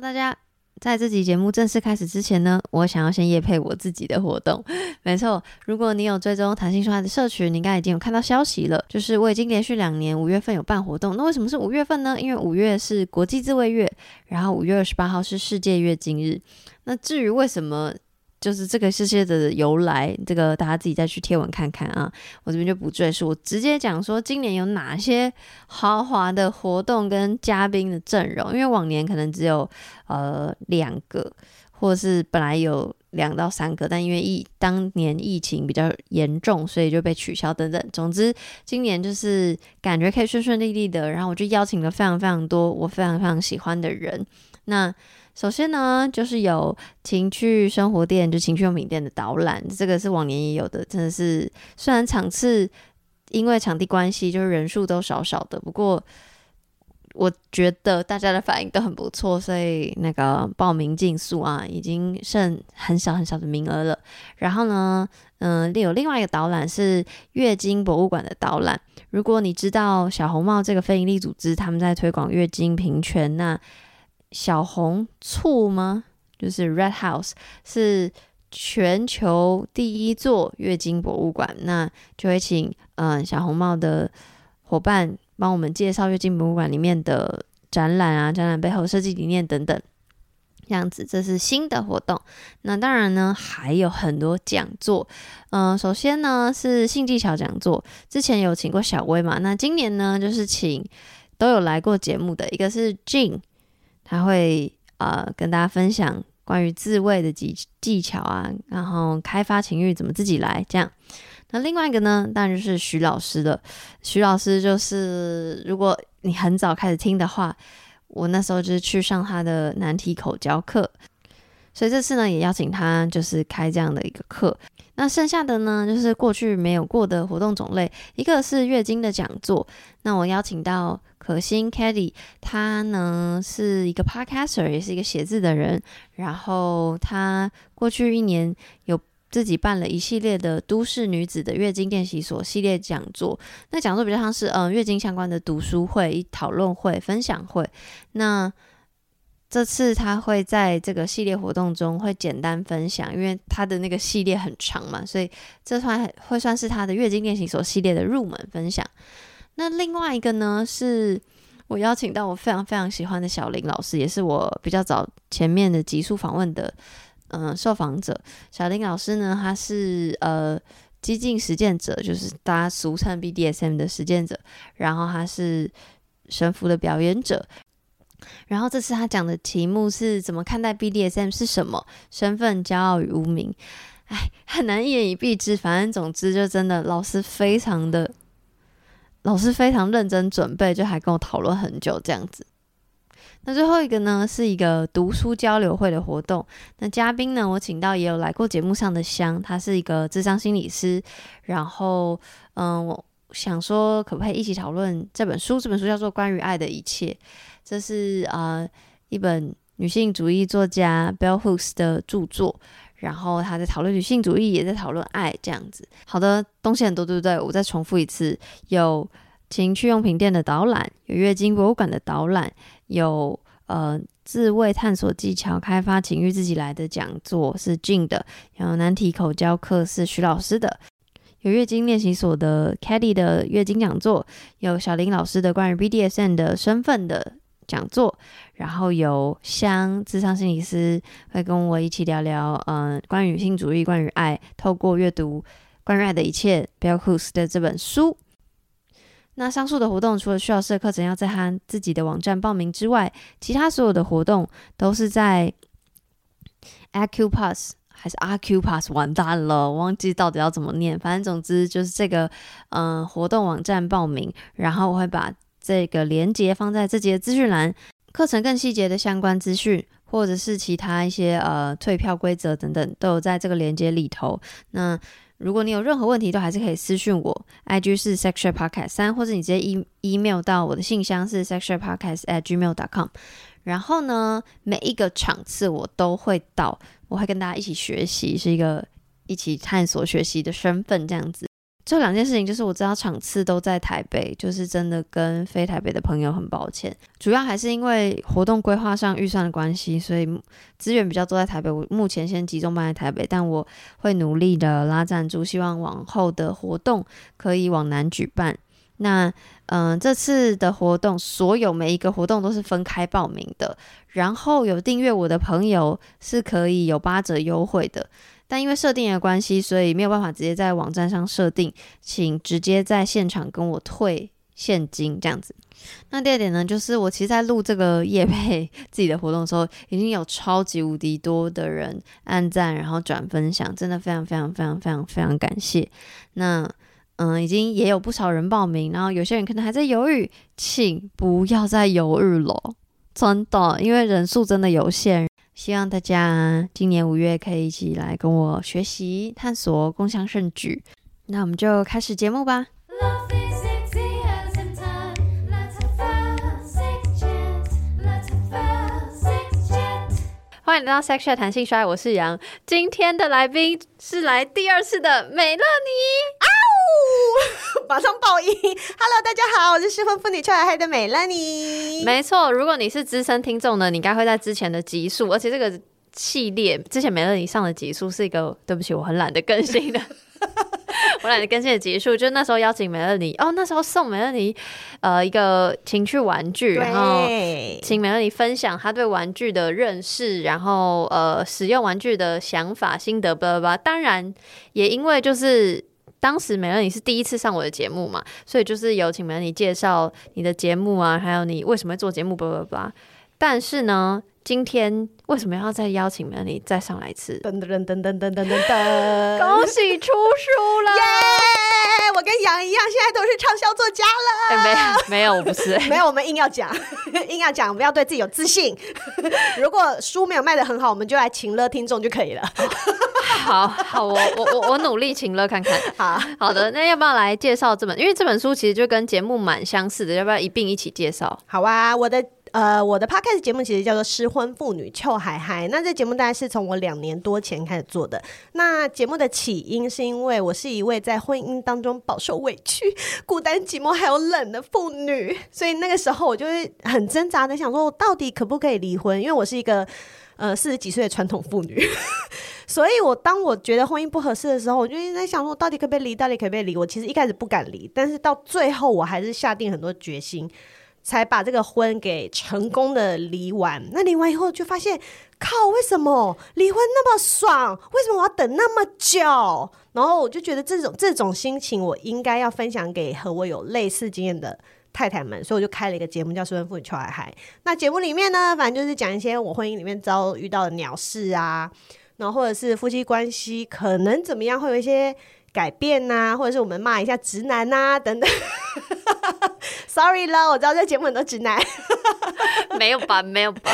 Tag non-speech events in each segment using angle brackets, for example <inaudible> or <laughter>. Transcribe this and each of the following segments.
大家，在这集节目正式开始之前呢，我想要先夜配我自己的活动。<laughs> 没错，如果你有追踪弹性说爱的社群，你应该已经有看到消息了，就是我已经连续两年五月份有办活动。那为什么是五月份呢？因为五月是国际自卫月，然后五月二十八号是世界月经日。那至于为什么？就是这个世界的由来，这个大家自己再去贴文看看啊，我这边就不赘述，我直接讲说今年有哪些豪华的活动跟嘉宾的阵容，因为往年可能只有呃两个，或是本来有两到三个，但因为疫当年疫情比较严重，所以就被取消等等。总之今年就是感觉可以顺顺利利的，然后我就邀请了非常非常多我非常非常喜欢的人，那。首先呢，就是有情趣生活店，就情趣用品店的导览，这个是往年也有的，真的是虽然场次因为场地关系，就是人数都少少的，不过我觉得大家的反应都很不错，所以那个报名竞速啊，已经剩很少很少的名额了。然后呢，嗯、呃，有另外一个导览是月经博物馆的导览。如果你知道小红帽这个非营利组织，他们在推广月经平权，那小红醋吗？就是 Red House 是全球第一座月经博物馆，那就会请嗯、小红帽的伙伴帮我们介绍月经博物馆里面的展览啊，展览背后设计理念等等，这样子，这是新的活动。那当然呢，还有很多讲座。嗯、首先呢是性技巧讲座，之前有请过小薇嘛，那今年呢就是请都有来过节目的，一个是 Jin。他会呃跟大家分享关于自慰的技技巧啊，然后开发情欲怎么自己来这样。那另外一个呢，当然就是徐老师的。徐老师就是如果你很早开始听的话，我那时候就是去上他的难题口交课，所以这次呢也邀请他就是开这样的一个课。那剩下的呢就是过去没有过的活动种类，一个是月经的讲座，那我邀请到。可心 Kelly，她呢是一个 podcaster，也是一个写字的人。然后她过去一年有自己办了一系列的都市女子的月经练习所系列讲座。那讲座比较像是嗯月经相关的读书会、讨论会、分享会。那这次他会在这个系列活动中会简单分享，因为他的那个系列很长嘛，所以这算会算是他的月经练习所系列的入门分享。那另外一个呢，是我邀请到我非常非常喜欢的小林老师，也是我比较早前面的极速访问的，嗯、受访者。小林老师呢，他是呃激进实践者，就是大家俗称 BDSM 的实践者，然后他是神符的表演者。然后这次他讲的题目是怎么看待 BDSM 是什么？身份、骄傲与无名。哎，很难一言以蔽之。反正总之，就真的老师非常的。老师非常认真准备，就还跟我讨论很久这样子。那最后一个呢，是一个读书交流会的活动。那嘉宾呢，我请到也有来过节目上的香，他是一个智商心理师。然后，嗯，我想说，可不可以一起讨论这本书？这本书叫做《关于爱的一切》，这是呃一本女性主义作家 Bell Hooks 的著作。然后他在讨论女性主义，也在讨论爱，这样子。好的，东西很多，对不对？我再重复一次：有情趣用品店的导览，有月经博物馆的导览，有呃自慰探索技巧、开发情欲自己来的讲座是 Jin 的，有难题口交课是徐老师的，有月经练习所的 Kelly 的月经讲座，有小林老师的关于 BDSM 的身份的讲座。然后有香智商心理师会跟我一起聊聊，嗯、关于女性主义，关于爱，透过阅读关于爱的一切，Bell Hooks 的这本书。那上述的活动除了需要设课程要在他自己的网站报名之外，其他所有的活动都是在 Acupass 还是 Acupass？完蛋了，忘记到底要怎么念。反正总之就是这个，嗯、活动网站报名，然后我会把这个连接放在这集的资讯栏。课程更细节的相关资讯，或者是其他一些呃退票规则等等，都有在这个链接里头。那如果你有任何问题，都还是可以私讯我，IG 是 sexual podcast 三，或者你直接 e email 到我的信箱是 sexual podcast at gmail dot com。然后呢，每一个场次我都会到，我会跟大家一起学习，是一个一起探索学习的身份这样子。这两件事情就是我知道场次都在台北，就是真的跟非台北的朋友很抱歉。主要还是因为活动规划上预算的关系，所以资源比较多在台北。我目前先集中办在台北，但我会努力的拉赞助，希望往后的活动可以往南举办。那嗯、这次的活动，所有每一个活动都是分开报名的，然后有订阅我的朋友是可以有八折优惠的。但因为设定的关系，所以没有办法直接在网站上设定，请直接在现场跟我退现金这样子。那第二点呢，就是我其实，在录这个业配自己的活动的时候，已经有超级无敌多的人按赞，然后转分享，真的非常非常非常非常非常感谢。那嗯，已经也有不少人报名，然后有些人可能还在犹豫，请不要再犹豫了，真的，因为人数真的有限。希望大家今年五月可以一起来跟我学习、探索、共享盛举。那我们就开始节目吧。欢迎来到 Sex Chat 谈性说爱，我是杨。今天的来宾是来第二次的美乐妮。<laughs> 马上爆音！Hello，大家好，我是失婚妇女 Chill 海海的美乐妮。没错，如果你是资深听众呢，你应该会在之前的集数，而且这个系列之前美乐妮上的集数是一个，对不起，我很懒得更新的，<laughs> 我懒得更新的集数，就那时候邀请美乐妮，哦，那时候送美乐妮呃一个情趣玩具，然后请美乐妮分享她对玩具的认识，然后呃使用玩具的想法心得，吧吧。当然也因为就是。当时美乐你是第一次上我的节目嘛，所以就是有请美乐你介绍你的节目啊，还有你为什么会做节目，叭叭叭。但是呢，今天为什么要再邀请美乐妮再上来一次？噔噔噔噔噔噔噔噔！恭喜出书了！耶！我跟杨一样，现在都是畅销作家了。欸、没有没有，我不是。<laughs> 没有，我们硬要讲，<laughs> 硬要讲，我们要对自己有自信。<laughs> 如果书没有卖的很好，我们就来请了听众就可以了。好好，我我我我努力请乐看看。好好的，那要不要来介绍这本？因为这本书其实就跟节目蛮相似的，要不要一并一起介绍？好啊，我的呃我的 podcast 节目其实叫做《失婚妇女 Chill 海海》，那这节目大概是从我两年多前开始做的。那节目的起因是因为我是一位在婚姻当中饱受委屈、<laughs> 孤单寂寞还有冷的妇女，所以那个时候我就会很挣扎的想说，我到底可不可以离婚？因为我是一个。呃，四十几岁的传统妇女，<laughs> 所以我当我觉得婚姻不合适的时候，我就一直在想说，到底可不可以离？到底可不可以离？我其实一开始不敢离，但是到最后我还是下定很多决心，才把这个婚给成功的离完。那离完以后就发现，靠，为什么离婚那么爽？为什么我要等那么久？然后我就觉得这种这种心情，我应该要分享给和我有类似经验的。太太们，所以我就开了一个节目，叫《失婚妇女 Chill 海海》。那节目里面呢，反正就是讲一些我婚姻里面遭遇到的鸟事啊，然后或者是夫妻关系可能怎么样，会有一些改变呐、啊，或者是我们骂一下直男呐、啊、等等。<laughs> Sorry 啦，我知道这节目很多直男，<laughs> 没有吧？没有吧？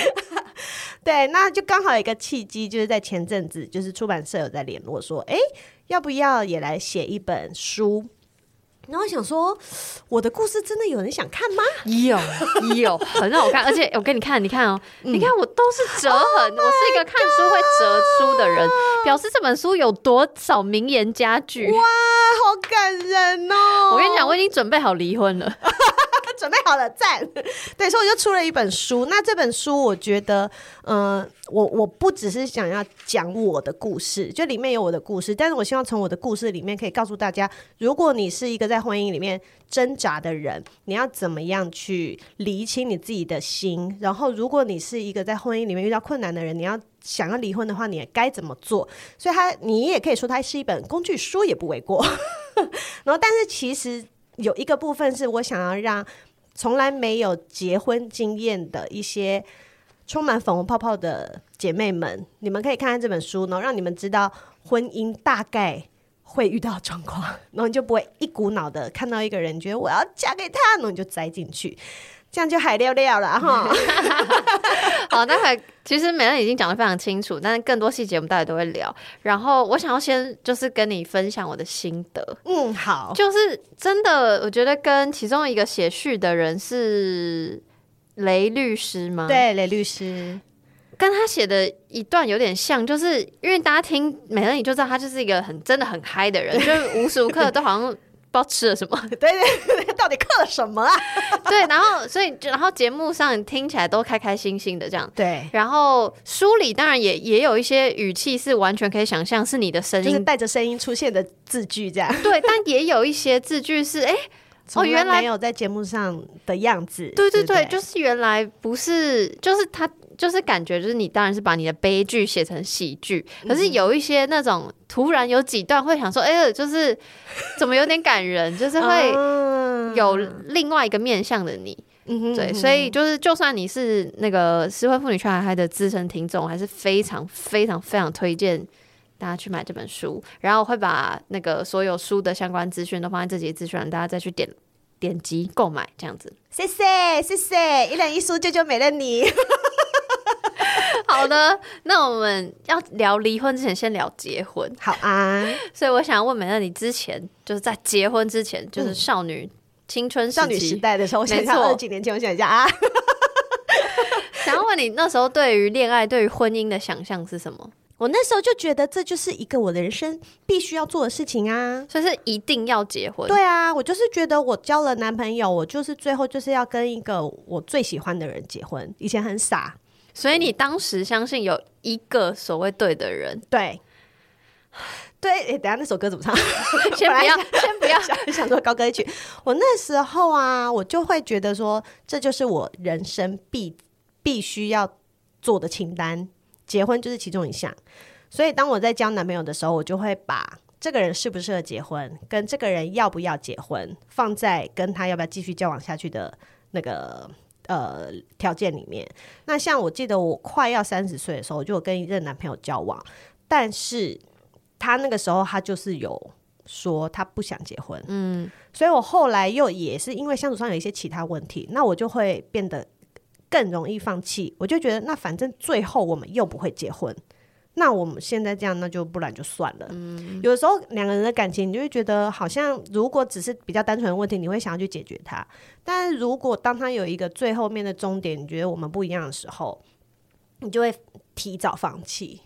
<laughs> 对，那就刚好有一个契机，就是在前阵子，就是出版社有在联络说，哎，要不要也来写一本书？然后想说，<sighs> 我的故事真的有人想看吗？有有，很好看，而且 <laughs> 我给你看，你看哦，嗯、你看我都是折痕，oh、我是一个看书会折书的人，表示这本书有多少名言佳句。哇，好感人哦！我跟你讲，我已经准备好离婚了。<laughs> 准备好了，赞！<laughs> 对，所以我就出了一本书。那这本书，我觉得，嗯、我我不只是想要讲我的故事，就里面有我的故事，但是我希望从我的故事里面可以告诉大家，如果你是一个在婚姻里面挣扎的人，你要怎么样去理清你自己的心。然后，如果你是一个在婚姻里面遇到困难的人，你要想要离婚的话，你也该怎么做？所以它，你也可以说它是一本工具书，也不为过。<laughs> 然后，但是其实有一个部分是我想要让。从来没有结婚经验的一些充满粉红泡泡的姐妹们，你们可以看看这本书，然后让你们知道婚姻大概会遇到状况，然后你就不会一股脑的看到一个人觉得我要嫁给他，然后你就栽进去。这样就海聊聊了哈。<laughs> 好，那会其实美乐已经讲得非常清楚，但是更多细节我们大家都会聊。然后我想要先就是跟你分享我的心得。嗯，好，就是真的，我觉得跟其中一个写序的人是雷律师吗？对，雷律师。跟他写的一段有点像，就是因为大家听美乐你就知道他就是一个很真的很嗨的人，就是无时无刻都好像不知道吃了什么，<laughs> 对 <laughs> 对对，到底嗑了什么啊？<laughs> 对，然后所以然后节目上听起来都开开心心的这样，对。然后书里当然也也有一些语气是完全可以想象是你的声音，就是带着声音出现的字句这样。对，但也有一些字句是哎。诶哦，原来没有在节目上的样子。对对对，就是原来不是，就是他，就是感觉，就是你当然是把你的悲剧写成喜剧，可是有一些那种突然有几段会想说，哎，就是怎么有点感人，就是会有另外一个面向的你。对，所以就是就算你是那个失婚妇女 Try 海海的资深听众，还是非常非常非常推荐大家去买这本书，然后会把那个所有书的相关资讯都放在这集资讯栏，大家再去点点击购买这样子。谢谢谢谢，一人一书，救救美乐妮。好的，那我们要聊离婚之前，先聊结婚。好啊，所以我想要问美乐你，之前就是在结婚之前，就是少女青春少女时代的时候，我想一下，二十几年前，我想一下啊。<laughs> 想要问你那时候对于恋爱、对于婚姻的想象是什么？我那时候就觉得这就是一个我的人生必须要做的事情啊，所以是一定要结婚。对啊，我就是觉得我交了男朋友，我就是最后就是要跟一个我最喜欢的人结婚。以前很傻，所以你当时相信有一个所谓对的人。对，对，哎、欸，等下那首歌怎么唱？<laughs> 先不要，<laughs> 先不要，<laughs> 想，想说高歌一曲。我那时候啊，我就会觉得说，这就是我人生必必须要做的清单。结婚就是其中一项，所以当我在交男朋友的时候，我就会把这个人适不适合结婚，跟这个人要不要结婚，放在跟他要不要继续交往下去的那个呃条件里面。那像我记得我快要三十岁的时候，我就有跟一任男朋友交往，但是他那个时候他就是有说他不想结婚，嗯，所以我后来又也是因为相处上有一些其他问题，那我就会变得。更容易放弃，我就觉得那反正最后我们又不会结婚，那我们现在这样，那就不然就算了。嗯，有的时候两个人的感情，你就会觉得好像如果只是比较单纯的问题，你会想要去解决它。但是如果当他有一个最后面的终点，你觉得我们不一样的时候，你就会提早放弃。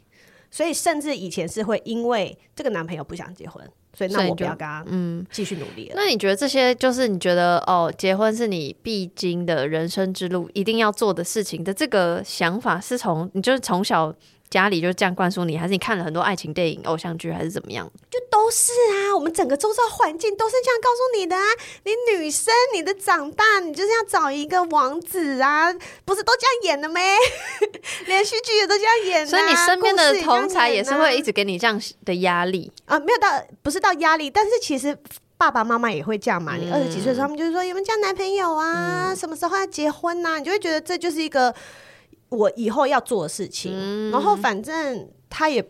所以甚至以前是会因为这个男朋友不想结婚。所以那我不要跟他嗯继续努力了。那你觉得这些就是你觉得哦，结婚是你必经的人生之路，一定要做的事情的这个想法，是从你就是从小。家里就这样灌输你，还是你看了很多爱情电影、偶像剧，还是怎么样？就都是啊，我们整个周遭环境都是这样告诉你的啊。你女生，你的长大，你就是要找一个王子啊，不是都这样演的没？<laughs> 连续剧也都这样演啊。所以你身边的同才也是会一直给你这样的压力啊？没有到，不是到压力，但是其实爸爸妈妈也会这样嘛。你二十几岁的时候，他们就是说有没有交男朋友啊？什么时候要结婚啊？你就会觉得这就是一个。我以后要做的事情，嗯，然后反正他也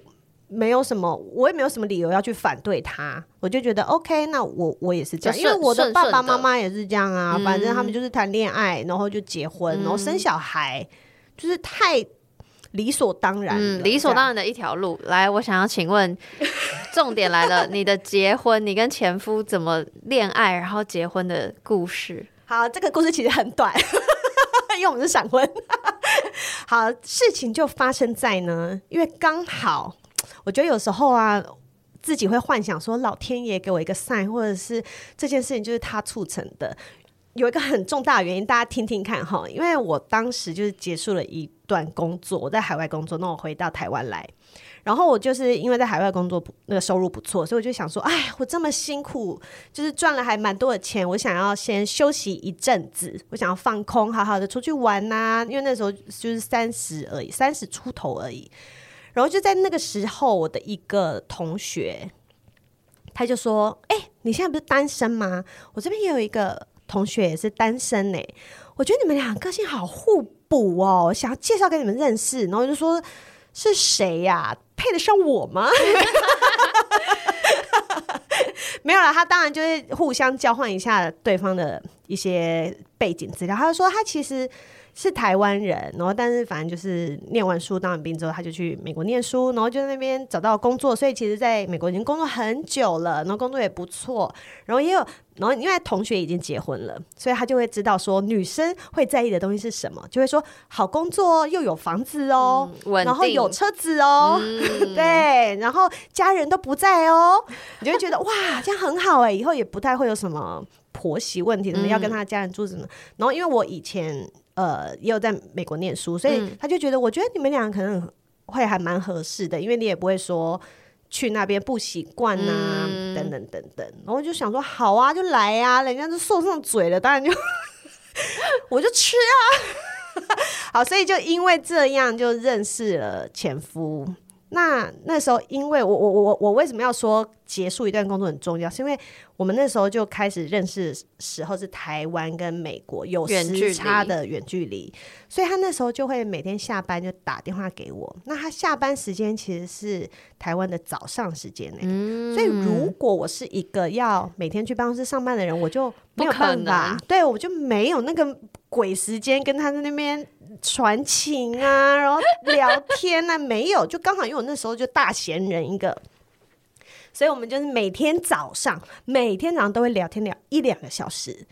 没有什么，我也没有什么理由要去反对他，我就觉得 OK，那我我也是这样，因为我的爸爸妈妈也是这样啊，反正他们就是谈恋爱，然后就结婚，嗯，然后生小孩，就是太理所当然，嗯，理所当然的一条路。来，我想要请问，<laughs> 重点来了，你的结婚，你跟前夫怎么恋爱，然后结婚的故事？好，这个故事其实很短，因为我们是闪婚。<laughs> 好，事情就发生在呢，因为刚好，我觉得有时候啊，自己会幻想说，老天爷给我一个善或者是这件事情就是他促成的。有一个很重大的原因，大家听听看哈，因为我当时就是结束了一段工作，我在海外工作，那我回到台湾来。然后我就是因为在海外工作不，那个收入不错，所以我就想说，哎，我这么辛苦，就是赚了还蛮多的钱，我想要先休息一阵子，我想要放空，好好的出去玩呐、因为那时候就是三十而已，三十出头而已。然后就在那个时候，我的一个同学，他就说：“哎，你现在不是单身吗？我这边也有一个同学也是单身呢。我觉得你们俩个性好互补哦，想要介绍给你们认识。”然后我就说。是谁呀、配得上我吗？<laughs> 没有了，他当然就是互相交换一下对方的一些背景资料。他就说他其实是台湾人，然后但是反正就是念完书当完兵之后，他就去美国念书，然后就在那边找到工作，所以其实在美国已经工作很久了，然后工作也不错，然后也有，然后因为同学已经结婚了，所以他就会知道说女生会在意的东西是什么，就会说好工作又有房子哦，嗯、然后有车子哦，嗯、对，然后家人都不在哦，<laughs> 你就会觉得哇，这样很好哎，以后也不太会有什么婆媳问题，什么要跟他的家人住什么，嗯、然后因为我以前。呃，也有在美国念书，所以他就觉得，我觉得你们俩可能会还蛮合适的，因为你也不会说去那边不习惯呐，嗯、等等等等。然后就想说，好啊，就来啊，人家都送上嘴了，当然就 <laughs> 我就吃啊。<laughs> 好，所以就因为这样就认识了前夫。那那时候，因为我我我我为什么要说结束一段工作很重要？是因为我们那时候就开始认识的时候是台湾跟美国有时差的远距离，所以他那时候就会每天下班就打电话给我。那他下班时间其实是台湾的早上时间呢，嗯、所以如果我是一个要每天去办公室上班的人，我就没有办法，对，我就没有那个鬼时间跟他在那边。传情啊，<laughs> 然后聊天啊，没有，就刚好因为我那时候就大闲人一个，所以我们就是每天早上，每天早上都会聊天聊一两个小时。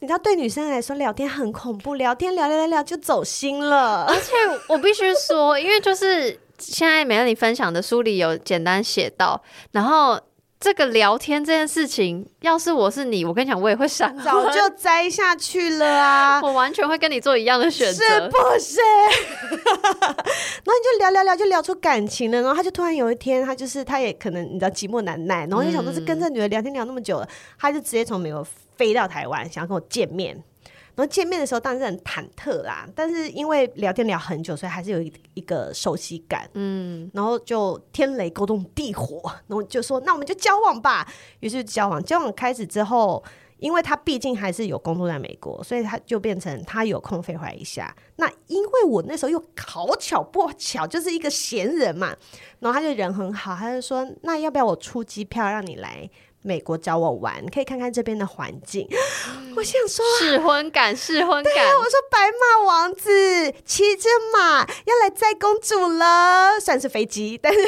你知道，对女生来说聊天很恐怖，聊天聊聊聊聊就走心了。而且我必须说，因为就是现在美乐你分享的书里有简单写到，然后。这个聊天这件事情，要是我是你，我跟你讲，我也会闪，早就栽下去了啊！<laughs> 我完全会跟你做一样的选择，是不是？<laughs> 然后你就聊聊聊，就聊出感情了。然后他就突然有一天，他就是他也可能你知道寂寞难耐，然后就想说，是跟这女的聊天聊那么久了，他就直接从美国飞到台湾，想要跟我见面。然后见面的时候当然是很忐忑啦，但是因为聊天聊很久，所以还是有一一个熟悉感。嗯，然后就天雷勾动地火，<laughs> 然后就说那我们就交往吧。于是交往，交往开始之后，因为他毕竟还是有工作在美国，所以他就变成他有空飞回来一下。那因为我那时候又好巧不巧就是一个闲人嘛，然后他就人很好，他就说那要不要我出机票让你来？美国找我玩，可以看看这边的环境。我想说，试婚感，试婚感。对，我说白马王子骑着马要来载公主了，算是飞机，但是。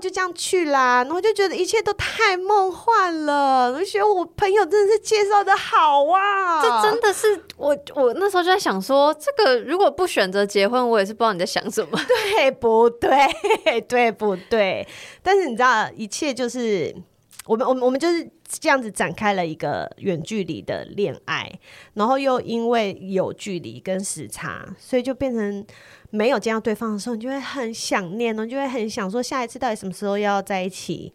就这样去啦，然后就觉得一切都太梦幻了。我觉得我朋友真的是介绍的好啊，这真的是我我那时候就在想说，这个如果不选择结婚，我也是不知道你在想什么，<laughs> 对不对？对不对？但是你知道，一切就是我们我们我们就是这样子展开了一个远距离的恋爱，然后又因为有距离跟时差，所以就变成。没有见到对方的时候，你就会很想念，你就会很想说下一次到底什么时候要在一起？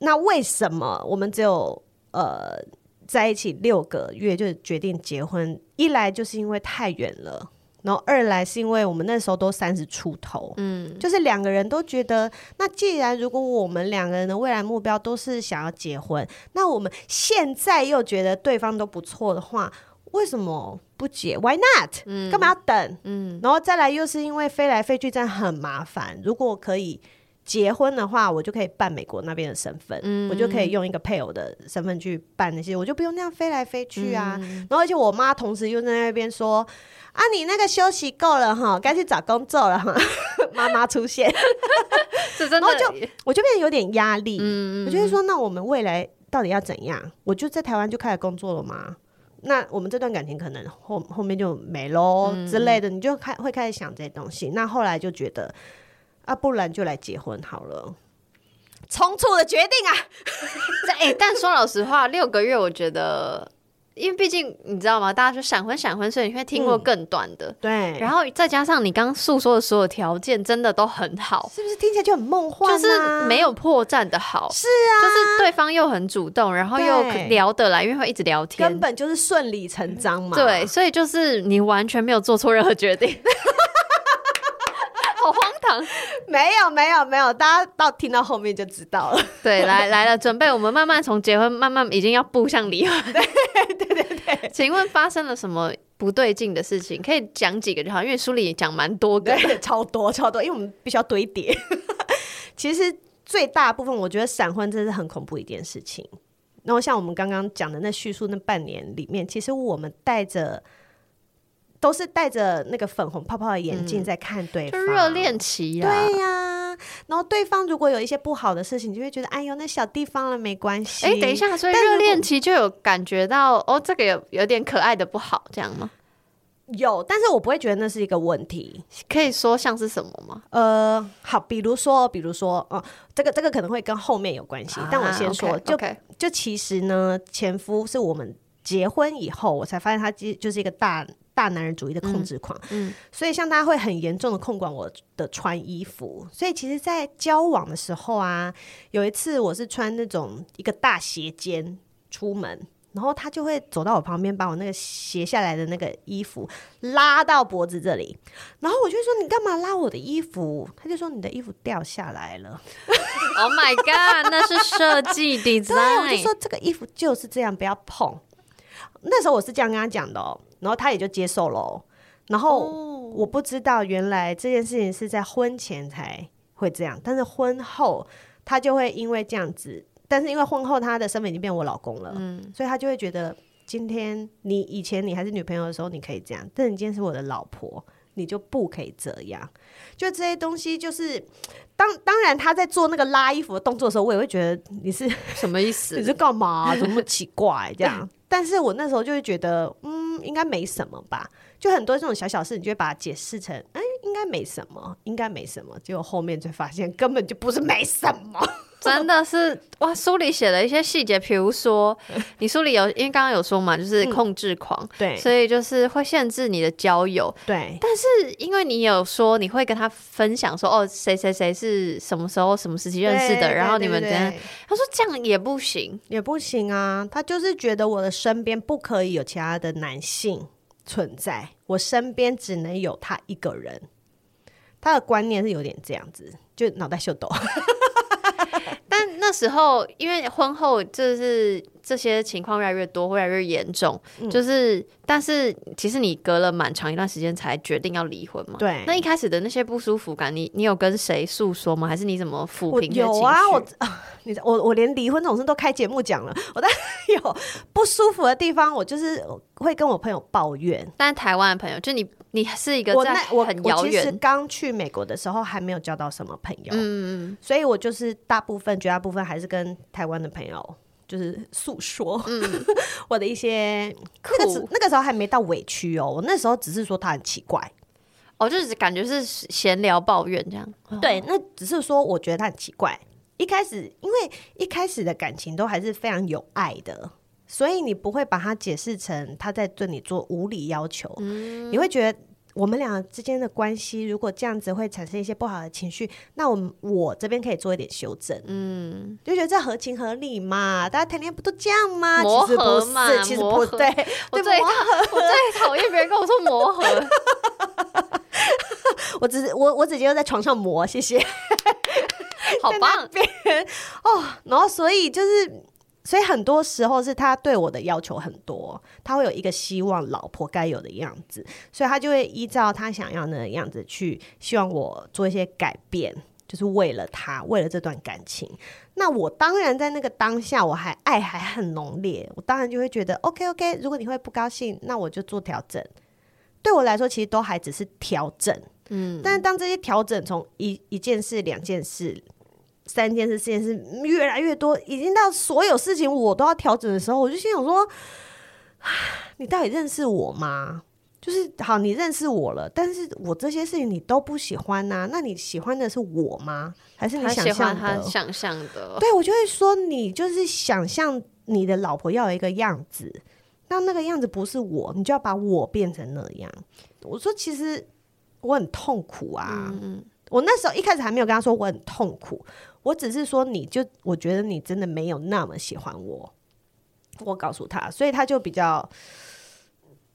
那为什么我们只有呃在一起六个月就决定结婚？一来就是因为太远了，然后二来是因为我们那时候都三十出头，嗯，就是两个人都觉得，那既然如果我们两个人的未来目标都是想要结婚，那我们现在又觉得对方都不错的话。为什么不结？Why not？嗯，干嘛要等？嗯，然后再来又是因为飞来飞去真的很麻烦。如果可以结婚的话，我就可以办美国那边的身份，嗯，我就可以用一个配偶的身份去办那些，我就不用那样飞来飞去啊。嗯，然后而且我妈同时又在那边说：“啊，你那个休息够了哈，该去找工作了哈。<laughs> ”妈妈出现，<laughs> 是真的，然后就我就变得有点压力。嗯，我就会说：“那我们未来到底要怎样？我就在台湾就开始工作了吗？”那我们这段感情可能后后面就没喽之类的，嗯、你就开会开始想这些东西。那后来就觉得啊，不然就来结婚好了，冲促的决定啊！哎、欸，但说老实话，六个月我觉得。因为毕竟你知道吗？大家说闪婚闪婚，所以你会听过更短的。嗯、对，然后再加上你刚刚诉说的所有条件，真的都很好，是不是听起来就很梦幻、啊？就是没有破绽的好。是啊，就是对方又很主动，然后又聊得来，因为会一直聊天，根本就是顺理成章嘛。对，所以就是你完全没有做错任何决定。<laughs> <laughs> 没有没有没有，大家到听到后面就知道了。<laughs> 对，来来了，准备我们慢慢从结婚慢慢已经要步向离婚。<laughs> 对对对对，请问发生了什么不对劲的事情？可以讲几个就好，因为书里讲蛮多个，超多超多，因为我们必须要堆叠。其实最大部分，我觉得闪婚真是很恐怖一件事情。然后像我们刚刚讲的那叙述那半年里面，其实我们带着都是戴着那个粉红泡泡的眼镜在看对方，嗯、就热恋期啊。对呀、啊，然后对方如果有一些不好的事情，你就会觉得哎呦，那小地方了没关系。哎，等一下，所以热恋期就有感觉到哦，这个有有点可爱的不好，这样吗？有，但是我不会觉得那是一个问题。可以说像是什么吗？呃，好，比如说，比如说，哦，这个这个可能会跟后面有关系，啊、但我先说就.就其实呢，前夫是我们结婚以后，我才发现他其实就是一个大大男人主义的控制狂，嗯，嗯，所以像他会很严重的控管我的穿衣服，所以其实，在交往的时候啊，有一次我是穿那种一个大斜肩出门。然后他就会走到我旁边，把我那个斜下来的那个衣服拉到脖子这里，然后我就说：“你干嘛拉我的衣服？”他就说：“你的衣服掉下来了。”Oh my god，那是设计 <laughs> design。我就说这个衣服就是这样，不要碰。那时候我是这样跟他讲的哦，然后他也就接受了。然后我不知道原来这件事情是在婚前才会这样，但是婚后他就会因为这样子。但是因为婚后他的身份已经变我老公了，嗯，所以他就会觉得，今天你以前你还是女朋友的时候你可以这样，但你今天是我的老婆，你就不可以这样。就这些东西，就是当当然他在做那个拉衣服的动作的时候，我也会觉得你是什么意思？<laughs> 你是干嘛？怎么奇怪这样？但是我那时候就会觉得，嗯，应该没什么吧。就很多这种小小事，你就会把它解释成，哎，应该没什么，应该没什么。结果后面就发现根本就不是没什么。真的是哇！书里写了一些细节，比如说 <laughs> 你书里有，因为刚刚有说嘛，就是控制狂，嗯、对，所以就是会限制你的交友，对。但是因为你有说你会跟他分享说，哦，谁谁谁是什么时候、什么时期认识的，然后你们怎样？他说这样也不行，也不行啊！他就是觉得我的身边不可以有其他的男性存在，我身边只能有他一个人。他的观念是有点这样子，就脑袋秀逗。但那时候，因为婚后就是这些情况越来越多，越来越严重，嗯、就是，但是其实你隔了蛮长一段时间才决定要离婚嘛。对。那一开始的那些不舒服感，你你有跟谁诉说吗？还是你怎么抚平？有啊，我 <laughs> 你我我连离婚这种事都开节目讲了。我当然有不舒服的地方，我就是会跟我朋友抱怨。但台湾的朋友，就你。你是一个在很遥远，我那我其实刚去美国的时候还没有交到什么朋友，嗯，所以我就是大部分绝大部分还是跟台湾的朋友就是诉说，嗯，<laughs> 我的一些那个那个时候还没到委屈哦，我那时候只是说他很奇怪，哦，就是感觉是闲聊抱怨这样，对，那只是说我觉得他很奇怪，一开始因为一开始的感情都还是非常有爱的。所以你不会把它解释成他在对你做无理要求，嗯、你会觉得我们俩之间的关系如果这样子会产生一些不好的情绪，那我们我这边可以做一点修正，嗯，就觉得这合情合理嘛，大家谈恋爱不都这样吗？磨合嘛，其实不是，其实不对，我最讨我最讨厌别人跟我说磨合，<laughs> 我只是我我直接又在床上磨，谢谢，<laughs> 好棒，哦，然后所以就是。所以很多时候是他对我的要求很多，他会有一个希望老婆该有的样子，所以他就会依照他想要的样子去希望我做一些改变，就是为了他，为了这段感情。那我当然在那个当下，我还爱还很浓烈，我当然就会觉得 OK OK，如果你会不高兴，那我就做调整。对我来说，其实都还只是调整，嗯。但是当这些调整从一一件事、两件事。三件事、四件事越来越多，已经到所有事情我都要调整的时候，我就心想说：“ <sighs> 你到底认识我吗？就是好，你认识我了，但是我这些事情你都不喜欢呐、啊？那你喜欢的是我吗？还是你想象的？他想象的？对，我就会说你就是想象你的老婆要有一个样子，那那个样子不是我，你就要把我变成那样。我说其实我很痛苦啊。嗯，我那时候一开始还没有跟他说我很痛苦。我只是说，你就我觉得你真的没有那么喜欢我，我告诉他，所以他就比较，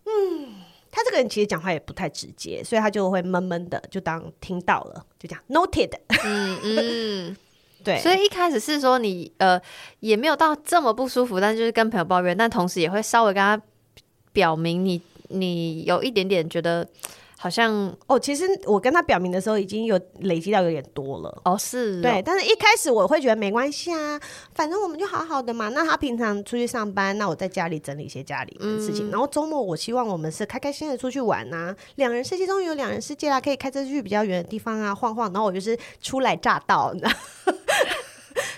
嗯，他这个人其实讲话也不太直接，所以他就会闷闷的，就当听到了，就这样 noted，嗯嗯，<laughs> 对，所以一开始是说你呃也没有到这么不舒服，但就是跟朋友抱怨，但同时也会稍微跟他表明你你有一点点觉得。好像哦，其实我跟他表明的时候，已经有累积到有点多了。哦，是哦，对，但是一开始我会觉得没关系啊，反正我们就好好的嘛。那他平常出去上班，那我在家里整理一些家里的事情，嗯、然后周末我希望我们是开开心心的出去玩啊，两人世界终于有两人世界啦，可以开车去比较远的地方啊，晃晃。然后我就是初来乍到，你知道。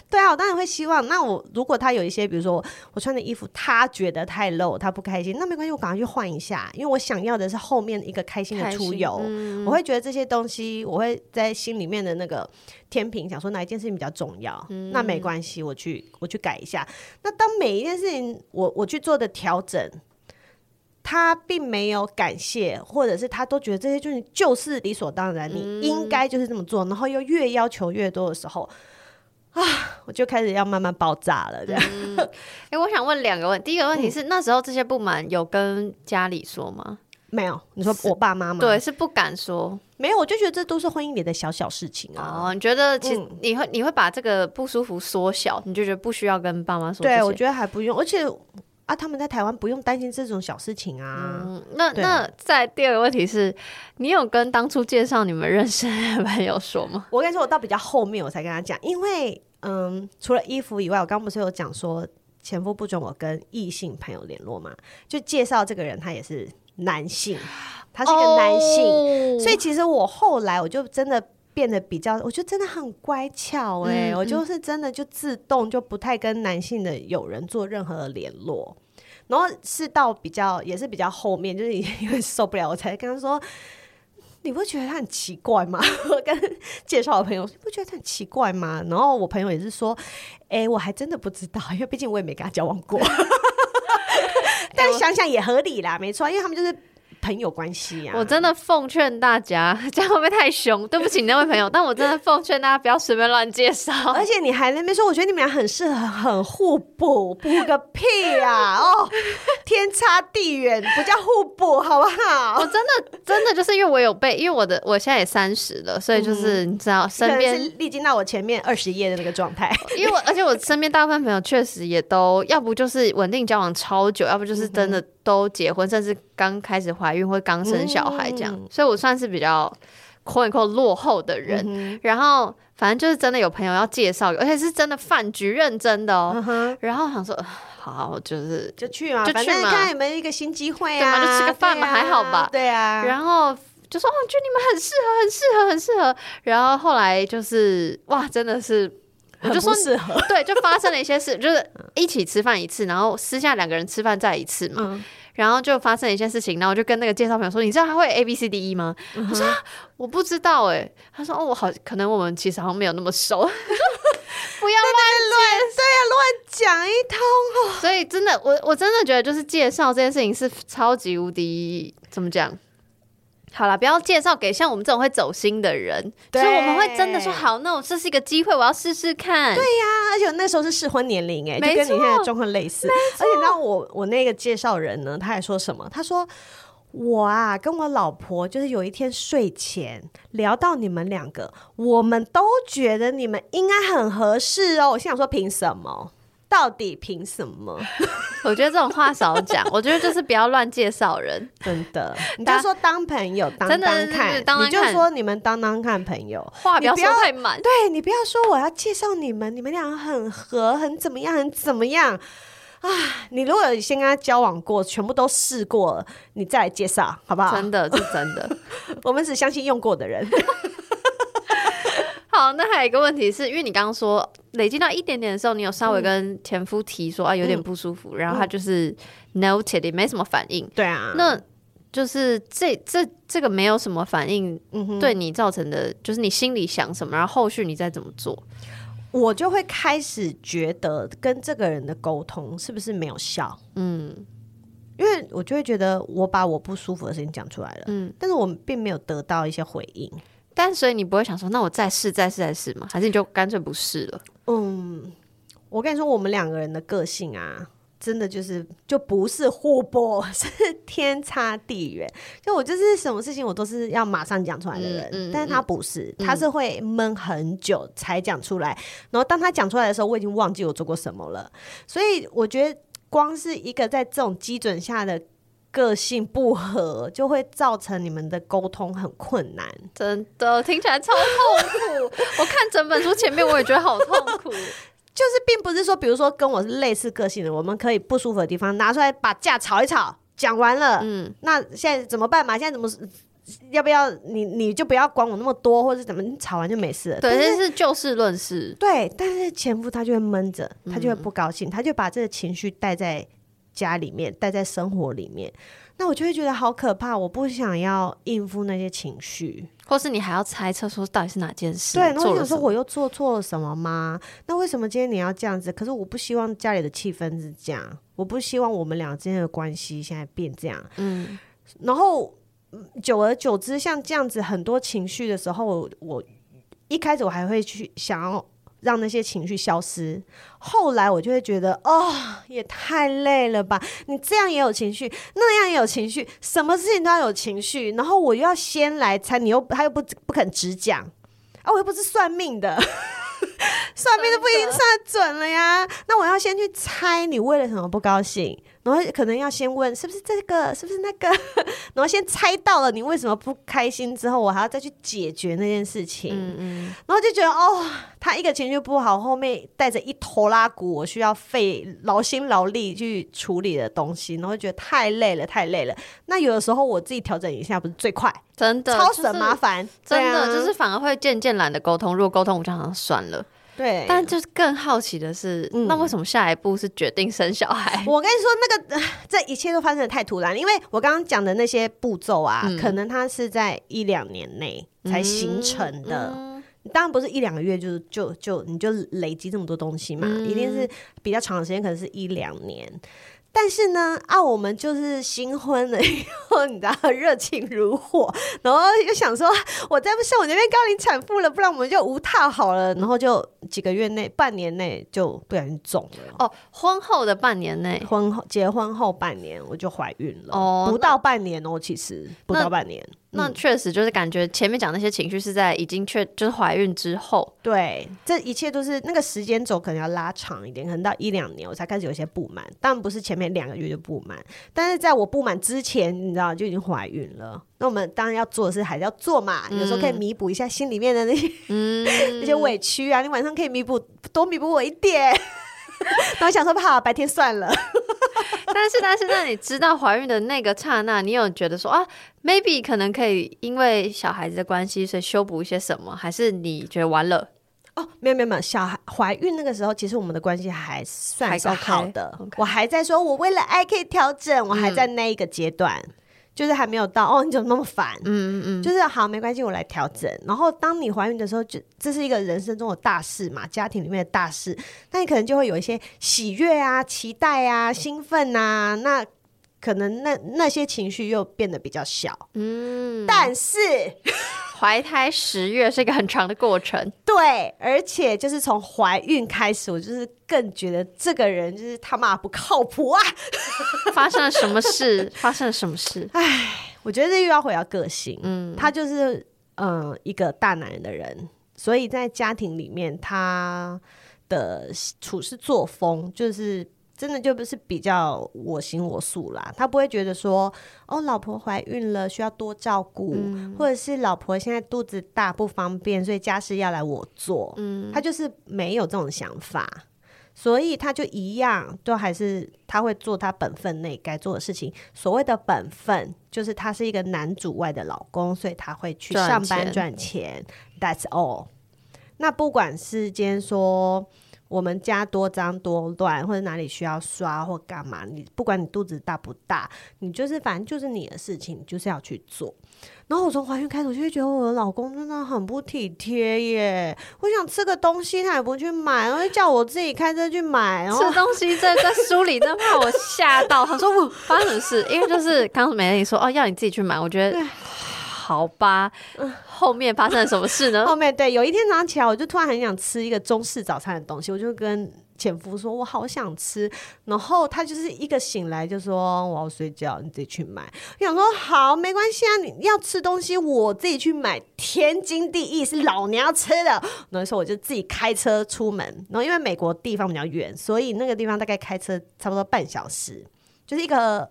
对啊，我当然会希望。那我如果他有一些，比如说我，穿的衣服，他觉得太露，他不开心，那没关系，我赶快去换一下。因为我想要的是后面一个开心的出游。嗯、我会觉得这些东西，我会在心里面的那个天平想说哪一件事情比较重要。嗯、那没关系，我去我去改一下。那当每一件事情我我去做的调整，他并没有感谢，或者是他都觉得这些就是就是理所当然，你应该就是这么做，然后又越要求越多的时候。啊，我就开始要慢慢爆炸了，这样。哎、嗯欸，我想问两个问题。第一个问题是，嗯、那时候这些不满有跟家里说吗？没有。你说我爸妈吗？对，是不敢说。没有，我就觉得这都是婚姻里的小小事情啊。哦，你觉得其实你会、嗯、你会把这个不舒服缩小，你就觉得不需要跟爸妈说？对，我觉得还不用。而且啊，他们在台湾不用担心这种小事情啊。嗯、那那在第二个问题是，你有跟当初介绍你们认识的朋友说吗？<laughs> 我跟你说，我到比较后面我才跟他讲，因为。嗯，除了衣服以外，我刚不是有讲说前夫不准我跟异性朋友联络嘛？就介绍这个人，他也是男性，他是一个男性，哦、所以其实我后来我就真的变得比较，我觉得真的很乖巧哎、欸，嗯、我就是真的就自动就不太跟男性的友人做任何的联络，然后是到比较也是比较后面，就是因为 <laughs> 受不了，我才跟他说。你不觉得他很奇怪吗？<laughs> 我跟介绍的朋友，你不觉得他很奇怪吗？然后我朋友也是说，哎、欸，我还真的不知道，因为毕竟我也没跟他交往过。<laughs> 但想想也合理啦，没错，因为他们就是。朋友关系啊，我真的奉劝大家，<laughs> 这样会不会太凶？对不起那位朋友，<laughs> 但我真的奉劝大家不要随便乱介绍。而且你还在那边说，我觉得你们俩很适合，很互补，补个屁啊！<laughs> 哦，天差地远，不叫互补，好不好？我真的真的就是因为我有被，因为我的我现在也三十了，所以就是你知道，嗯、身边是历经到我前面二十页的那个状态。因为我而且我身边大部分朋友确实也都要不就是稳定交往超久，要不就是真的。都结婚，甚至刚开始怀孕或刚生小孩这样，嗯、所以我算是比较 quote unquote 落后的人。嗯、然后反正就是真的有朋友要介绍，而且是真的饭局认真的哦。嗯、然后想说，好，就是就去嘛，就去嘛，反正看有没有一个新机会啊，就吃个饭嘛，啊、还好吧？对啊。然后就说，哦，觉得你们很适合，很适合，很适合。然后后来就是，哇，真的是。我就说适合，对，就发生了一些事，就是一起吃饭一次，然后私下两个人吃饭再一次嘛，嗯、然后就发生了一些事情，然后我就跟那个介绍朋友说：“你知道他会 A B C D E 吗？”我、说：“我不知道。”哎，他说：“哦，我好，可能我们其实好像没有那么熟。<laughs> ”不要乱乱，对呀，乱讲一通哦。所以真的，我我真的觉得，就是介绍这件事情是超级无敌，怎么讲？好了，不要介绍给像我们这种会走心的人，所以我们会真的说好，那我这是一个机会，我要试试看。对呀、啊，而且那时候是适婚年龄，哎，就跟你现在状况类似。而且你知道我我那个介绍人呢，他还说什么？他说我啊，跟我老婆就是有一天睡前聊到你们两个，我们都觉得你们应该很合适哦。我心想说，凭什么？到底凭什么？<laughs> 我觉得这种话少讲。<laughs> 我觉得就是不要乱介绍人，真的。你就说当朋友，当当看，你就说你们当当看朋友，话不要说太满。对，你不要说我要介绍你们，你们俩很合，很怎么样，很怎么样啊？你如果先跟他交往过，全部都试过了，你再来介绍，好不好？真的是真的，<laughs> 我们只相信用过的人。好，那还有一个问题是，因为你刚刚说累积到一点点的时候，你有稍微跟前夫提说、嗯、啊，有点不舒服，嗯、然后他就是 noted 也没什么反应。对啊，那就是这这这个没有什么反应，对你造成的，就是你心里想什么，然后后续你再怎么做，我就会开始觉得跟这个人的沟通是不是没有效？嗯，因为我就会觉得我把我不舒服的事情讲出来了，嗯，但是我并没有得到一些回应。但所以你不会想说，那我再试再试再试吗？还是你就干脆不试了？嗯，我跟你说，我们两个人的个性啊，真的就是就不是互补，<laughs> 是天差地远。就我就是什么事情我都是要马上讲出来的人，嗯嗯、但是他不是，他是会闷很久才讲出来。嗯、然后当他讲出来的时候，我已经忘记我做过什么了。所以我觉得，光是一个在这种基准下的。个性不合，就会造成你们的沟通很困难。真的听起来超痛苦。我看整本书前面我也觉得好痛苦。<laughs> 就是并不是说，比如说跟我是类似个性的，我们可以不舒服的地方拿出来把架吵一吵，讲完了，嗯，那现在怎么办嘛？现在怎么要不要你你就不要管我那么多，或者怎么你吵完就没事了？对，但是就事论事。对，但是前夫他就会闷着，他就会不高兴，嗯、他就把这个情绪带在家里面，待在生活里面。那我就会觉得好可怕，我不想要应付那些情绪。或是你还要猜测说到底是哪件事？对，那我想说我又做错了什么吗？那为什么今天你要这样子？可是我不希望家里的气氛是这样，我不希望我们俩之间的关系现在变这样。嗯，然后久而久之，像这样子很多情绪的时候，我，我一开始我还会去想要。让那些情绪消失，后来我就会觉得，哦，也太累了吧！你这样也有情绪，那样也有情绪，什么事情都要有情绪，然后我又要先来猜，你又他又不不肯直讲，啊，我又不是算命的，<laughs> 算命的不一定算准了呀。那我要先去猜你为了什么不高兴。然后可能要先问是不是这个，是不是那个，<laughs> 然后先猜到了你为什么不开心之后，我还要再去解决那件事情。嗯嗯。然后就觉得哦，他一个情绪不好，后面带着一拖拉骨，我需要费劳心劳力去处理的东西，然后觉得太累了，太累了。那有的时候我自己调整一下，不是最快？真的，超省麻烦，真的、啊、就是反而会渐渐懒得沟通。如果沟通，我就好像算了。对，但就是更好奇的是，嗯、那为什么下一步是决定生小孩？<laughs> 我跟你说，那个这一切都发生的太突然，因为我刚刚讲的那些步骤啊，嗯、可能它是在一两年内才形成的。嗯、当然不是一两个月就就就你就累积这么多东西嘛，嗯、一定是比较长的时间，可能是一两年。但是呢，啊，我们就是新婚了以后，你知道，热情如火，然后又想说，<laughs> 我再不上我那边高龄产妇了，不然我们就无套好了，然后就几个月内、半年内就不小心中了。哦，婚后的半年内，婚后结婚后半年我就怀孕了。哦，不到半年哦，其实不到半年。那确实就是感觉前面讲那些情绪是在已经确就是怀孕之后，对，这一切都是那个时间轴可能要拉长一点，可能到一两年我才开始有些不满，当然不是前面两个月就不满，但是在我不满之前，你知道就已经怀孕了。那我们当然要做的事还是要做嘛，嗯、有时候可以弥补一下心里面的那些、嗯、<laughs> 那些委屈啊，你晚上可以弥补多弥补我一点。<laughs> 然后想说，好，白天算了。<laughs> 但是，但是，那你知道怀孕的那个刹那，你有觉得说啊，maybe 可能可以因为小孩子的关系，所以修补一些什么？还是你觉得完了？哦，没有，没有，没有。小孩怀孕那个时候，其实我们的关系还算是好的。我还在说，我为了爱可以调整，我还在那一个阶段。嗯就是还没有到哦，你怎么那么烦？嗯嗯嗯，就是好，没关系，我来调整。然后当你怀孕的时候，就这是一个人生中的大事嘛，家庭里面的大事，那你可能就会有一些喜悦啊、期待啊、兴奋啊，那可能那那些情绪又变得比较小。嗯，但是。<laughs> 怀胎十月是一个很长的过程，对，而且就是从怀孕开始，我就是更觉得这个人就是他妈不靠谱啊！<laughs> <laughs> 发生了什么事？发生了什么事？哎，我觉得这又要回到个性，嗯，他就是嗯、呃、一个大男人的人，所以在家庭里面他的处事作风就是。真的就不是比较我行我素啦，他不会觉得说哦，老婆怀孕了需要多照顾，嗯、或者是老婆现在肚子大不方便，所以家事要来我做，嗯，他就是没有这种想法，所以他就一样，都还是他会做他本分内该做的事情。所谓的本分，就是他是一个男主外的老公，所以他会去上班赚钱，赚钱，That's all。那不管是今天说。我们家多脏多乱，或者哪里需要刷或干嘛，你不管你肚子大不大，你就是反正就是你的事情，你就是要去做。然后我从怀孕开始，我就会觉得我的老公真的很不体贴耶。我想吃个东西，他也不去买，然后叫我自己开车去买。然后吃东西在在书里，真怕我吓到。他说我发生什么事？因为就是刚刚美乐你说哦，要你自己去买，我觉得。好吧，后面发生了什么事呢？后面对，有一天早上起来，我就突然很想吃一个中式早餐的东西，我就跟前夫说，我好想吃。然后他就是一个醒来就说我要睡觉，你自己去买。我想说好，没关系啊，你要吃东西我自己去买，天经地义是老娘要吃的。那时候我就自己开车出门，然后因为美国地方比较远，所以那个地方大概开车差不多半小时，就是一个。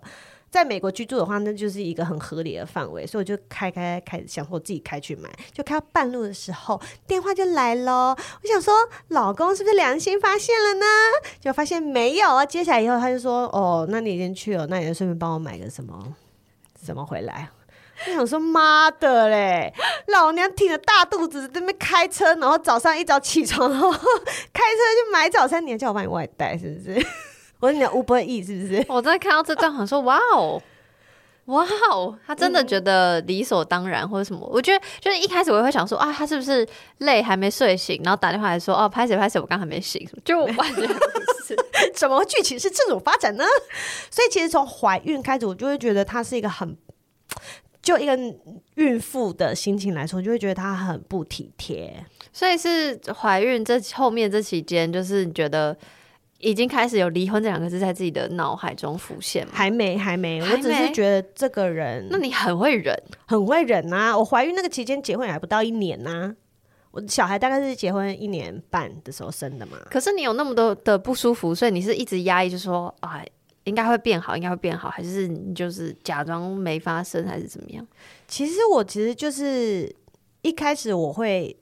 在美国居住的话，那就是一个很合理的范围，所以我就开开开想说我自己开去买，就开到半路的时候，电话就来了。我想说，老公是不是良心发现了呢？就发现没有啊。接下来以后，他就说：“哦，那你已经去了，那你就顺便帮我买个什么什么回来。”我想说，妈的嘞，老娘挺着大肚子在那边开车，然后早上一早起床，然后 <laughs> 开车去买早餐，你还叫我帮你外带，是不是？我跟你的 Uber E 是不是？<laughs> 我在看到这段，想说哇哦，哇哦，他真的觉得理所当然或者什么？我觉得就是一开始我会想说啊，他是不是累还没睡醒，然后打电话来说哦，拍谁拍谁，我刚还没醒，就完全 <laughs> 不是。怎么剧情是这种发展呢？所以其实从怀孕开始，我就会觉得他是一个很，就一个孕妇的心情来说，就会觉得他很不体贴。所以是怀孕这后面这期间，就是你觉得。已经开始有离婚这两个字在自己的脑海中浮现吗？还没，还没。我只是觉得这个人，那你很会忍，很会忍啊！我怀孕那个期间结婚还不到一年呢、啊，我小孩大概是结婚一年半的时候生的嘛。可是你有那么多的不舒服，所以你是一直压抑，就说啊，应该会变好，应该会变好，还是你就是假装没发生，还是怎么样？其实我其实就是一开始我会。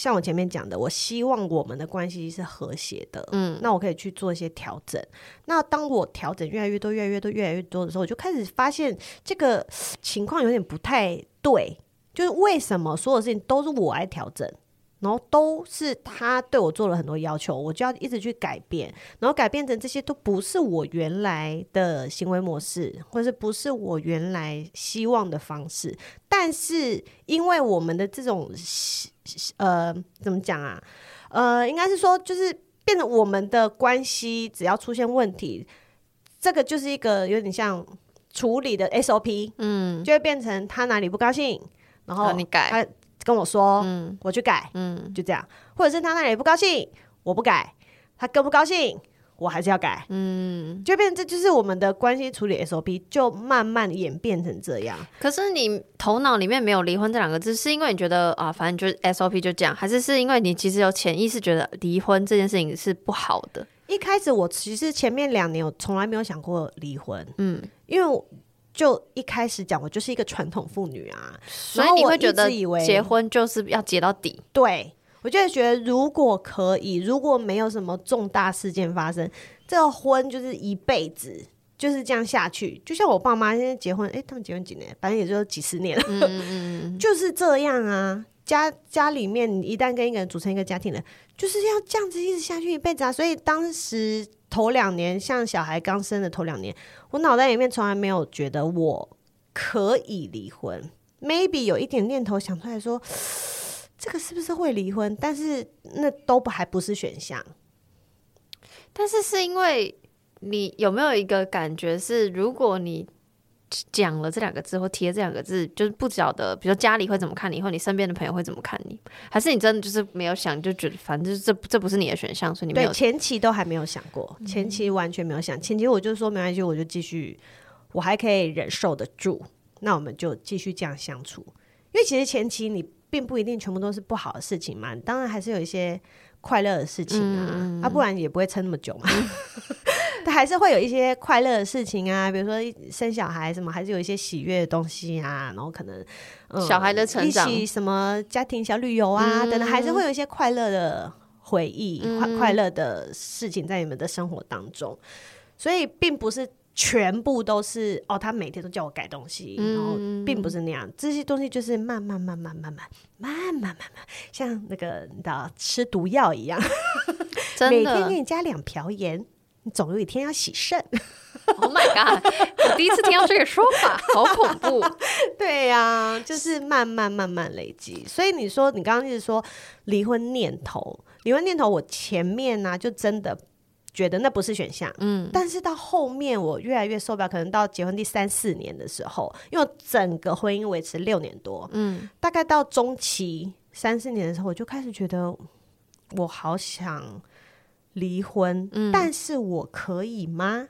像我前面讲的，我希望我们的关系是和谐的，嗯，那我可以去做一些调整。那当我调整越来越多、越来越多、越来越多的时候，我就开始发现这个情况有点不太对，就是为什么所有事情都是我来调整？然后都是他对我做了很多要求，我就要一直去改变，然后改变成这些都不是我原来的行为模式，或者不是我原来希望的方式。但是因为我们的这种呃，怎么讲啊？呃，应该是说就是变得我们的关系，只要出现问题，这个就是一个有点像处理的 SOP，嗯，就会变成他哪里不高兴，然后你改。跟我说，嗯，我去改，嗯，就这样，或者是他那里不高兴，我不改，他更不高兴，我还是要改，嗯，就变成这就是我们的关系处理 SOP，就慢慢演变成这样。可是你头脑里面没有离婚这两个字，是因为你觉得啊，反正就是 SOP 就这样，还是是因为你其实有潜意识觉得离婚这件事情是不好的？一开始我其实前面两年我从来没有想过离婚，嗯，因为我。就一开始讲，我就是一个传统妇女啊，所以你会觉得结婚就是要结到底。对，我就觉得如果可以，如果没有什么重大事件发生，这个婚就是一辈子就是这样下去。就像我爸妈现在结婚，哎、欸，他们结婚几年？反正也就几十年了，嗯、<laughs> 就是这样啊。家家里面一旦跟一个人组成一个家庭了，就是要这样子一直下去一辈子啊。所以当时。头两年，像小孩刚生的头两年，我脑袋里面从来没有觉得我可以离婚。Maybe 有一点念头想出来说，这个是不是会离婚？但是那都不还不是选项。但是是因为你有没有一个感觉是，如果你。讲了这两个字或提了这两个字，就是不晓得，比如说家里会怎么看你，或你身边的朋友会怎么看你，还是你真的就是没有想，就觉得反正这这不是你的选项，所以你。对，前期都还没有想过，前期完全没有想，前期我就说没关系，我就继续，我还可以忍受得住，那我们就继续这样相处。因为其实前期你并不一定全部都是不好的事情嘛，当然还是有一些快乐的事情啊，嗯、啊，不然也不会撑那么久嘛。<laughs> 他还是会有一些快乐的事情啊，比如说生小孩什么，还是有一些喜悦的东西啊。然后可能、嗯、小孩的成长，一起什么家庭小旅游啊、嗯、等等，还是会有一些快乐的回忆、嗯、快快乐的事情在你们的生活当中。所以并不是全部都是哦，他每天都叫我改东西，嗯、然后并不是那样。这些东西就是慢慢慢慢慢慢慢慢慢慢，像那个你知道吃毒药一样，每天给你加两瓢盐。你总有一天要洗肾！Oh my god！我第一次听到这个说法，好恐怖。对呀、啊，就是慢慢慢慢累积。所以你说，你刚刚一直说离婚念头，离婚念头，我前面呢、啊、就真的觉得那不是选项。嗯，但是到后面我越来越受不了，可能到结婚第三四年的时候，因为整个婚姻维持六年多，嗯，大概到中期三四年的时候，我就开始觉得我好想。离婚，嗯，但是我可以吗？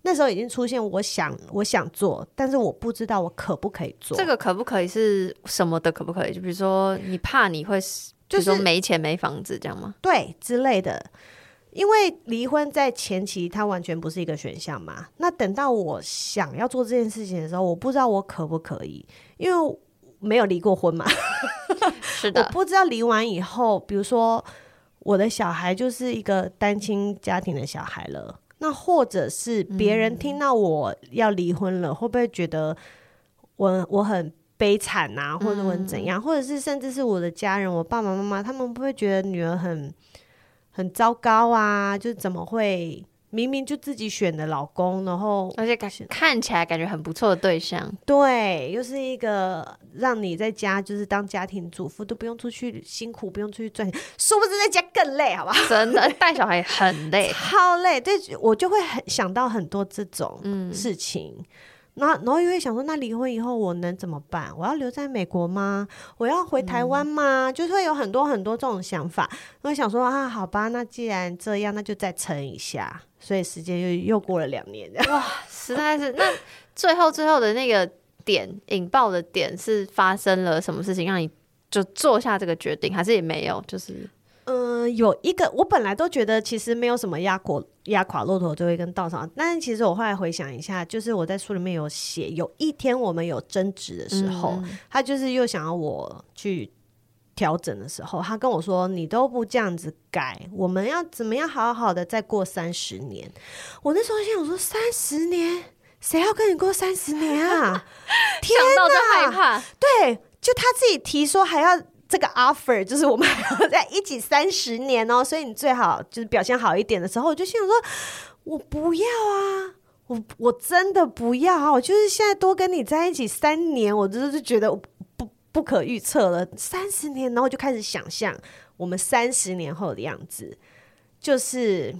那时候已经出现，我想，我想做，但是我不知道我可不可以做。这个可不可以是什么的？可不可以？就比如说，你怕你会，就是说没钱没房子这样吗？对，之类的。因为离婚在前期它完全不是一个选项嘛。那等到我想要做这件事情的时候，我不知道我可不可以，因为没有离过婚嘛。<laughs> 是的，我不知道离完以后，比如说我的小孩就是一个单亲家庭的小孩了，那或者是别人听到我要离婚了，嗯、会不会觉得我我很？悲惨啊，或者我怎样，嗯、或者是甚至是我的家人，我爸爸妈妈，他们不会觉得女儿很很糟糕啊？就怎么会明明就自己选的老公，然后而且感看起来感觉很不错的对象，对，又是一个让你在家就是当家庭主妇都不用出去辛苦，不用出去赚钱，殊不知在家更累，好不好？真的带小孩很累，<laughs> 超累。对，我就会很想到很多这种事情。嗯然后，然后又会想说，那离婚以后我能怎么办？我要留在美国吗？我要回台湾吗？嗯、就是会有很多很多这种想法。我想说啊，好吧，那既然这样，那就再撑一下。所以时间又又过了两年，哇，<laughs> 实在是。那最后最后的那个点引爆的点是发生了什么事情，让你就做下这个决定？还是也没有？就是。嗯、呃，有一个，我本来都觉得其实没有什么压垮压垮骆驼最后一根稻草，但是其实我后来回想一下，就是我在书里面有写，有一天我们有争执的时候，嗯、他就是又想要我去调整的时候，他跟我说：“你都不这样子改，我们要怎么样好好的再过三十年？”我那时候心想说：“三十年，谁要跟你过三十年啊？” <laughs> 天哪，想到就害怕。对，就他自己提说还要。这个 offer 就是我们还 <laughs> 要在一起三十年哦，所以你最好就是表现好一点的时候，我就心想说，我不要啊，我我真的不要啊，我就是现在多跟你在一起三年，我真的是觉得不不可预测了，三十年，然后我就开始想象我们三十年后的样子，就是。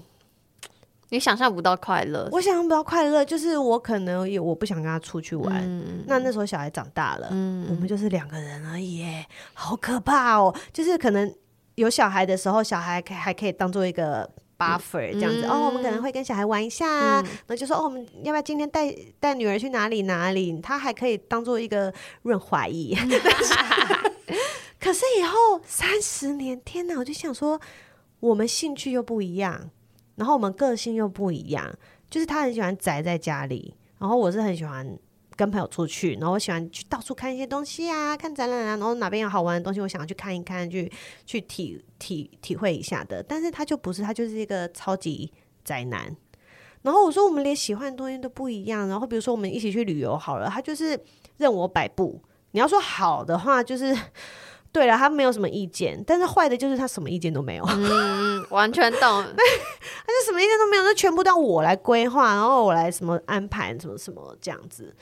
你想象不到快乐，我想象不到快乐，就是我可能也我不想跟他出去玩。嗯、那那时候小孩长大了，嗯、我们就是两个人而已，好可怕哦！就是可能有小孩的时候，小孩可还可以当做一个 buffer 这样子、嗯、哦，我们可能会跟小孩玩一下，嗯、然后就说哦，我们要不要今天带带女儿去哪里哪里？他还可以当做一个润滑液。<laughs> 可是以后三十年，天哪！我就想说，我们兴趣又不一样。然后我们个性又不一样，就是他很喜欢宅在家里，然后我是很喜欢跟朋友出去，然后我喜欢去到处看一些东西啊，看展览啊，然后哪边有好玩的东西，我想要去看一看，去去体体体会一下的。但是他就不是，他就是一个超级宅男。然后我说我们连喜欢的东西都不一样，然后比如说我们一起去旅游好了，他就是任我摆布。你要说好的话，就是。对了，他没有什么意见，但是坏的就是他什么意见都没有。<laughs> 嗯，完全懂。对，他就什么意见都没有，那全部都要我来规划，然后我来什么安排，什么什么这样子。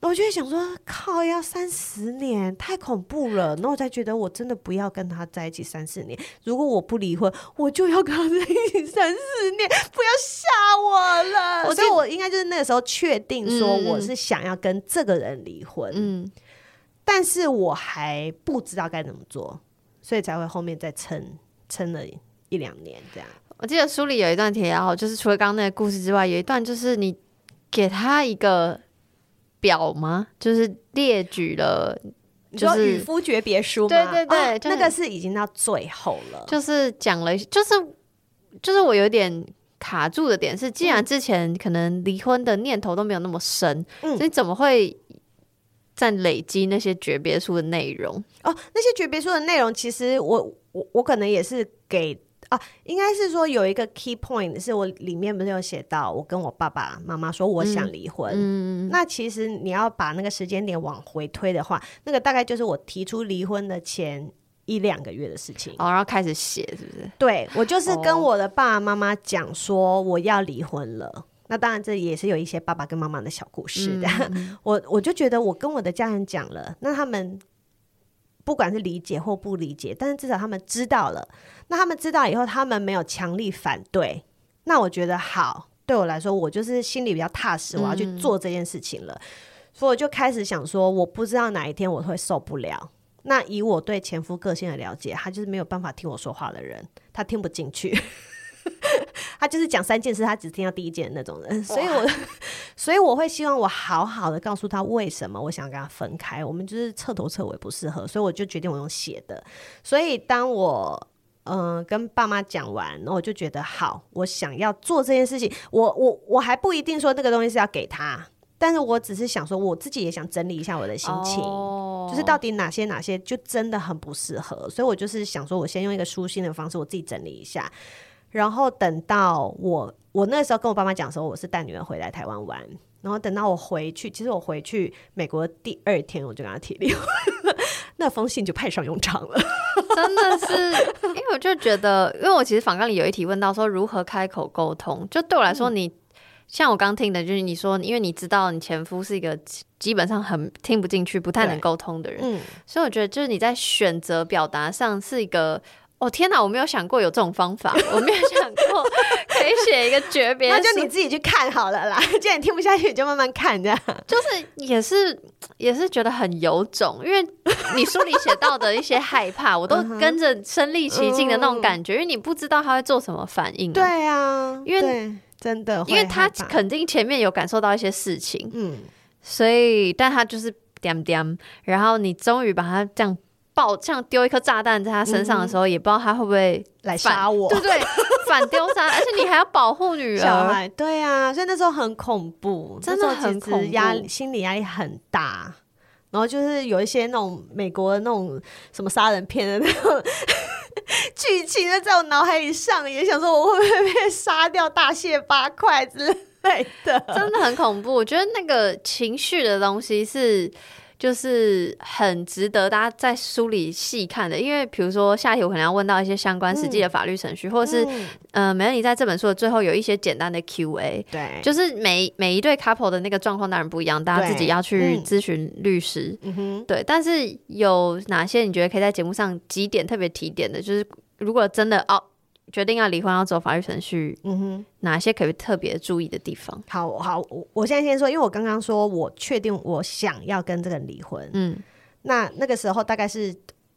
那我就会想说，靠，要三十年，太恐怖了。那我才觉得，我真的不要跟他在一起三十年。如果我不离婚，我就要跟他在一起三十年，不要吓我了。我所以，我应该就是那个时候确定说，我是想要跟这个人离婚。嗯。但是我还不知道该怎么做，所以才会后面再撑撑了一两年这样。我记得书里有一段提到，就是除了刚刚那个故事之外，有一段就是你给他一个表吗？就是列举了，就是与夫诀别书吗？对对对，哦就是、那个是已经到最后了，就是讲了，就是就是我有点卡住的点是，既然之前可能离婚的念头都没有那么深，嗯，所以怎么会？在累积那些诀别书的内容哦，那些诀别书的内容，其实我我我可能也是给啊，应该是说有一个 key point，是我里面不是有写到，我跟我爸爸妈妈说我想离婚。嗯，那其实你要把那个时间点往回推的话，那个大概就是我提出离婚的前一两个月的事情。哦，然后开始写，是不是？对，我就是跟我的爸爸妈妈讲说我要离婚了。那当然，这也是有一些爸爸跟妈妈的小故事的。嗯、<laughs> 我我就觉得，我跟我的家人讲了，那他们不管是理解或不理解，但是至少他们知道了。那他们知道以后，他们没有强力反对。那我觉得好，对我来说，我就是心里比较踏实，我要去做这件事情了。嗯、所以我就开始想说，我不知道哪一天我会受不了。那以我对前夫个性的了解，他就是没有办法听我说话的人，他听不进去。他就是讲三件事，他只听到第一件的那种人，所以我，所以我会希望我好好的告诉他为什么我想跟他分开，我们就是彻头彻尾不适合，所以我就决定我用写的。所以当我嗯、呃，跟爸妈讲完，然后我就觉得好，我想要做这件事情，我我我还不一定说那个东西是要给他，但是我只是想说，我自己也想整理一下我的心情，哦、就是到底哪些哪些就真的很不适合，所以我就是想说，我先用一个舒心的方式，我自己整理一下，然后等到我我那时候跟我爸妈讲的时候，我是带女儿回来台湾玩，然后等到我回去，其实我回去美国第二天，我就跟他提离婚，<laughs> 那封信就派上用场了。<laughs> 真的是，因为我就觉得，因为我其实访纲里有一题问到说如何开口沟通，就对我来说你，你、嗯、像我刚听的，就是你说，因为你知道你前夫是一个基本上很听不进去、不太能沟通的人，嗯，所以我觉得就是你在选择表达上是一个。哦天哪，我没有想过有这种方法，我没有想过可以写一个诀别，那就你自己去看好了啦。<laughs> 既然你听不下去，你就慢慢看，这样 <laughs> 就是也是也是觉得很有种，因为你书里写到的一些害怕，我都跟着身临其境的那种感觉，因为你不知道他会做什么反应。对啊，因为真的，因为他肯定前面有感受到一些事情，嗯，所以但他就是点点，然后你终于把他这样。爆像丢一颗炸弹在他身上的时候，嗯、也不知道他会不会来杀我，对，对对，<laughs> 反丢炸，而且你还要保护女儿，小孩，对啊，所以那时候很恐怖，真的很恐怖，压力心理压力很大。然后就是有一些那种美国的那种什么杀人片的那种剧情，在我脑海里上演，想说我会不会被杀掉，大卸八块之类的，真的很恐怖。我觉得那个情绪的东西是。就是很值得大家在书里细看的，因为比如说下一题我可能要问到一些相关实际的法律程序，嗯、或者是、嗯、呃，美乐妮在这本书的最后有一些简单的 Q&A，对，就是每每一对 couple 的那个状况当然不一样，大家自己要去咨询律师，嗯哼，对。但是有哪些你觉得可以在节目上几点特别提点的？就是如果真的哦。决定要离婚，要走法律程序，嗯哼，哪些可以特别注意的地方？好好，我我现在先说，因为我刚刚说我确定我想要跟这个人离婚，嗯，那那个时候大概是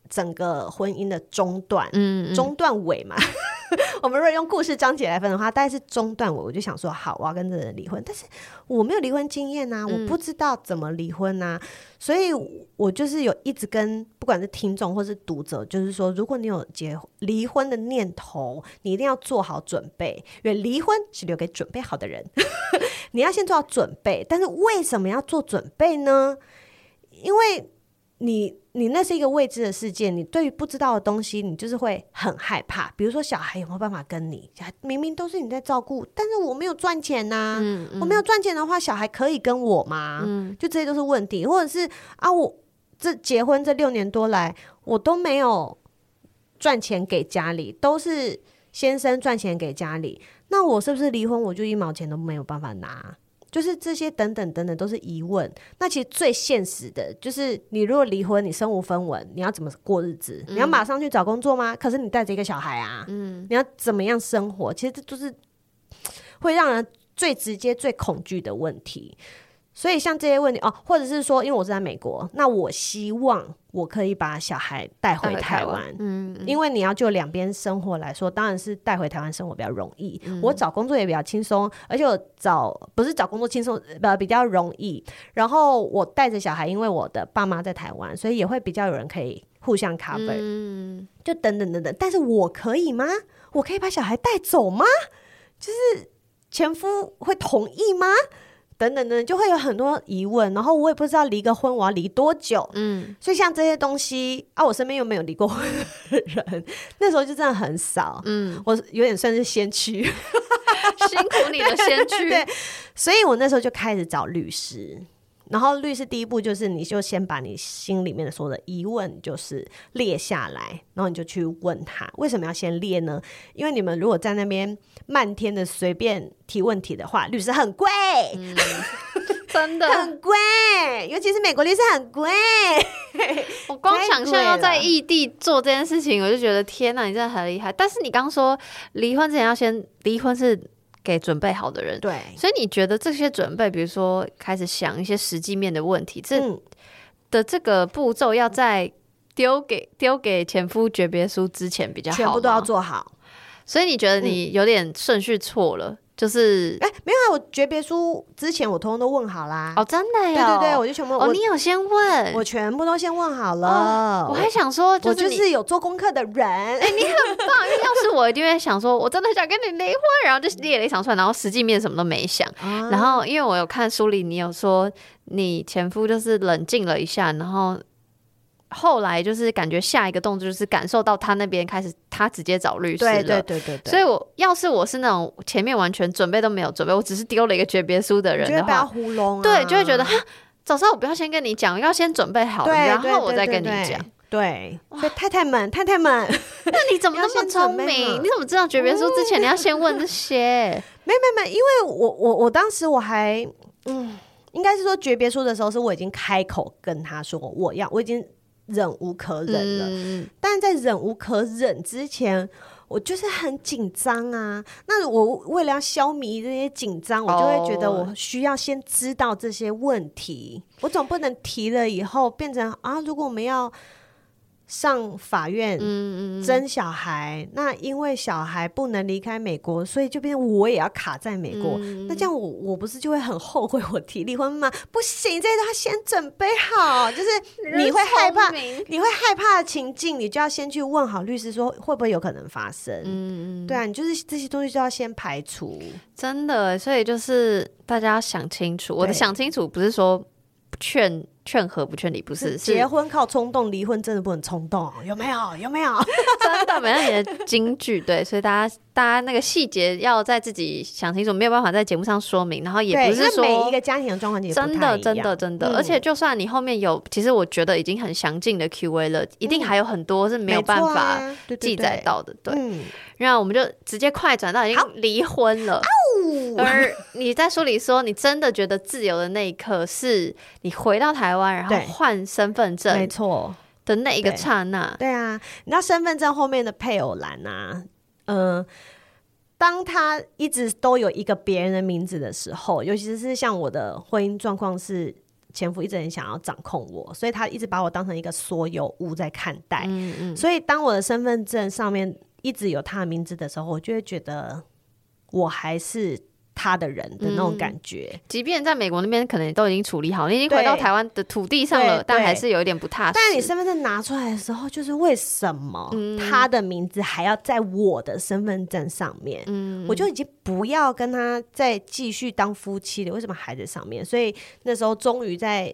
整个婚姻的中段，嗯，嗯，中段尾嘛。<laughs> 我们如果用故事章节来分的话，大概是中段尾，我就想说，好，我要跟这个人离婚，但是我没有离婚经验啊，嗯、我不知道怎么离婚啊，所以我就是有一直跟不管是听众或是读者，就是说，如果你有结离婚的念头，你一定要做好准备，因为离婚是留给准备好的人，<laughs> 你要先做好准备。但是为什么要做准备呢？因为你。你那是一个未知的世界，你对于不知道的东西，你就是会很害怕。比如说，小孩有没有办法跟你？明明都是你在照顾，但是我没有赚钱呐、啊。嗯嗯、我没有赚钱的话，小孩可以跟我吗？嗯、就这些都是问题。或者是啊，我这结婚这六年多来，我都没有赚钱给家里，都是先生赚钱给家里。那我是不是离婚，我就一毛钱都没有办法拿？就是这些等等等等都是疑问。那其实最现实的就是，你如果离婚，你身无分文，你要怎么过日子？嗯、你要马上去找工作吗？可是你带着一个小孩啊，嗯，你要怎么样生活？其实这就是会让人最直接、最恐惧的问题。所以像这些问题哦，或者是说，因为我是在美国，那我希望我可以把小孩带回台湾，嗯，因为你要就两边生活来说，当然是带回台湾生活比较容易。嗯、我找工作也比较轻松，而且我找不是找工作轻松，呃，比较容易。然后我带着小孩，因为我的爸妈在台湾，所以也会比较有人可以互相 cover，嗯，就等等等等。但是我可以吗？我可以把小孩带走吗？就是前夫会同意吗？等等等，就会有很多疑问，然后我也不知道离个婚我要离多久，嗯，所以像这些东西啊，我身边又没有离过婚的人，<laughs> 那时候就真的很少，嗯，我有点算是先驱，<laughs> 辛苦你的先驱，<laughs> 对，所以我那时候就开始找律师。然后律师第一步就是，你就先把你心里面的所有的疑问就是列下来，然后你就去问他为什么要先列呢？因为你们如果在那边漫天的随便提问题的话，律师很贵，嗯、真的 <laughs> 很贵，尤其是美国律师很贵。<laughs> 我光想象要在异地做这件事情，我就觉得天哪，你真的很厉害。但是你刚说离婚之前要先离婚是。给准备好的人，对，所以你觉得这些准备，比如说开始想一些实际面的问题，这的这个步骤要在丢给丢给前夫诀别书之前比较好，全部都要做好。所以你觉得你有点顺序错了，就是哎、欸，没有啊，我诀别书之前我通通都问好啦。哦，真的呀？对对对，我就全部哦，你有先问，我全部都先问好了。哦、我还想说，我就是有做功课的人。哎、欸，你很棒。因为要是我一定会想说，我真的想跟你离婚，然后就列了一场出来，然后实际面什么都没想。啊、然后因为我有看书里，你有说你前夫就是冷静了一下，然后。后来就是感觉下一个动作就是感受到他那边开始，他直接找律师了。对对对对，对。所以我要是我是那种前面完全准备都没有准备，我只是丢了一个诀别书的人的话，不要糊弄。对，就会觉得哈，早知道我不要先跟你讲，要先准备好，然后我再跟你讲。对，所以太太们，太太们，<laughs> 那你怎么那么聪明？你怎么知道诀别书之前你要先问这些？没没没，因为我我我当时我还嗯，应该是说诀别书的时候，是我已经开口跟他说我要，我已经。忍无可忍了，嗯、但在忍无可忍之前，我就是很紧张啊。那我为了要消弭这些紧张，我就会觉得我需要先知道这些问题。哦、我总不能提了以后变成啊，如果我们要。上法院争小孩，嗯嗯，那因为小孩不能离开美国，所以就变成我也要卡在美国。嗯、那这样我我不是就会很后悔我提离婚吗？不行，这些都要先准备好，就是你会害怕，你会害怕的情境，你就要先去问好律师，说会不会有可能发生？嗯对啊，你就是这些东西就要先排除。真的，所以就是大家要想清楚。我的想清楚不是说劝。劝和不劝离，不是结婚靠冲动，离婚真的不能冲动，有没有？有没有？<laughs> 真的没有你的金句，对，所以大家大家那个细节要在自己想清楚，没有办法在节目上说明，然后也不是说每一个家庭的状况真的真的真的，而且就算你后面有，其实我觉得已经很详尽的 Q&A 了，一定还有很多是没有办法记载到的，对。然后我们就直接快转到已经离婚了。而你在书里说，你真的觉得自由的那一刻，是你回到台湾，然后换身份证，没错的那一个刹那。对啊，你知道身份证后面的配偶栏啊，嗯、呃，当他一直都有一个别人的名字的时候，尤其是像我的婚姻状况是前夫一直很想要掌控我，所以他一直把我当成一个所有物在看待。嗯嗯，所以当我的身份证上面一直有他的名字的时候，我就会觉得。我还是他的人的那种感觉，嗯、即便在美国那边可能都已经处理好，你已经回到台湾的土地上了，但还是有一点不踏实。但你身份证拿出来的时候，就是为什么他的名字还要在我的身份证上面？嗯，我就已经不要跟他再继续当夫妻了。为什么还在上面？所以那时候终于在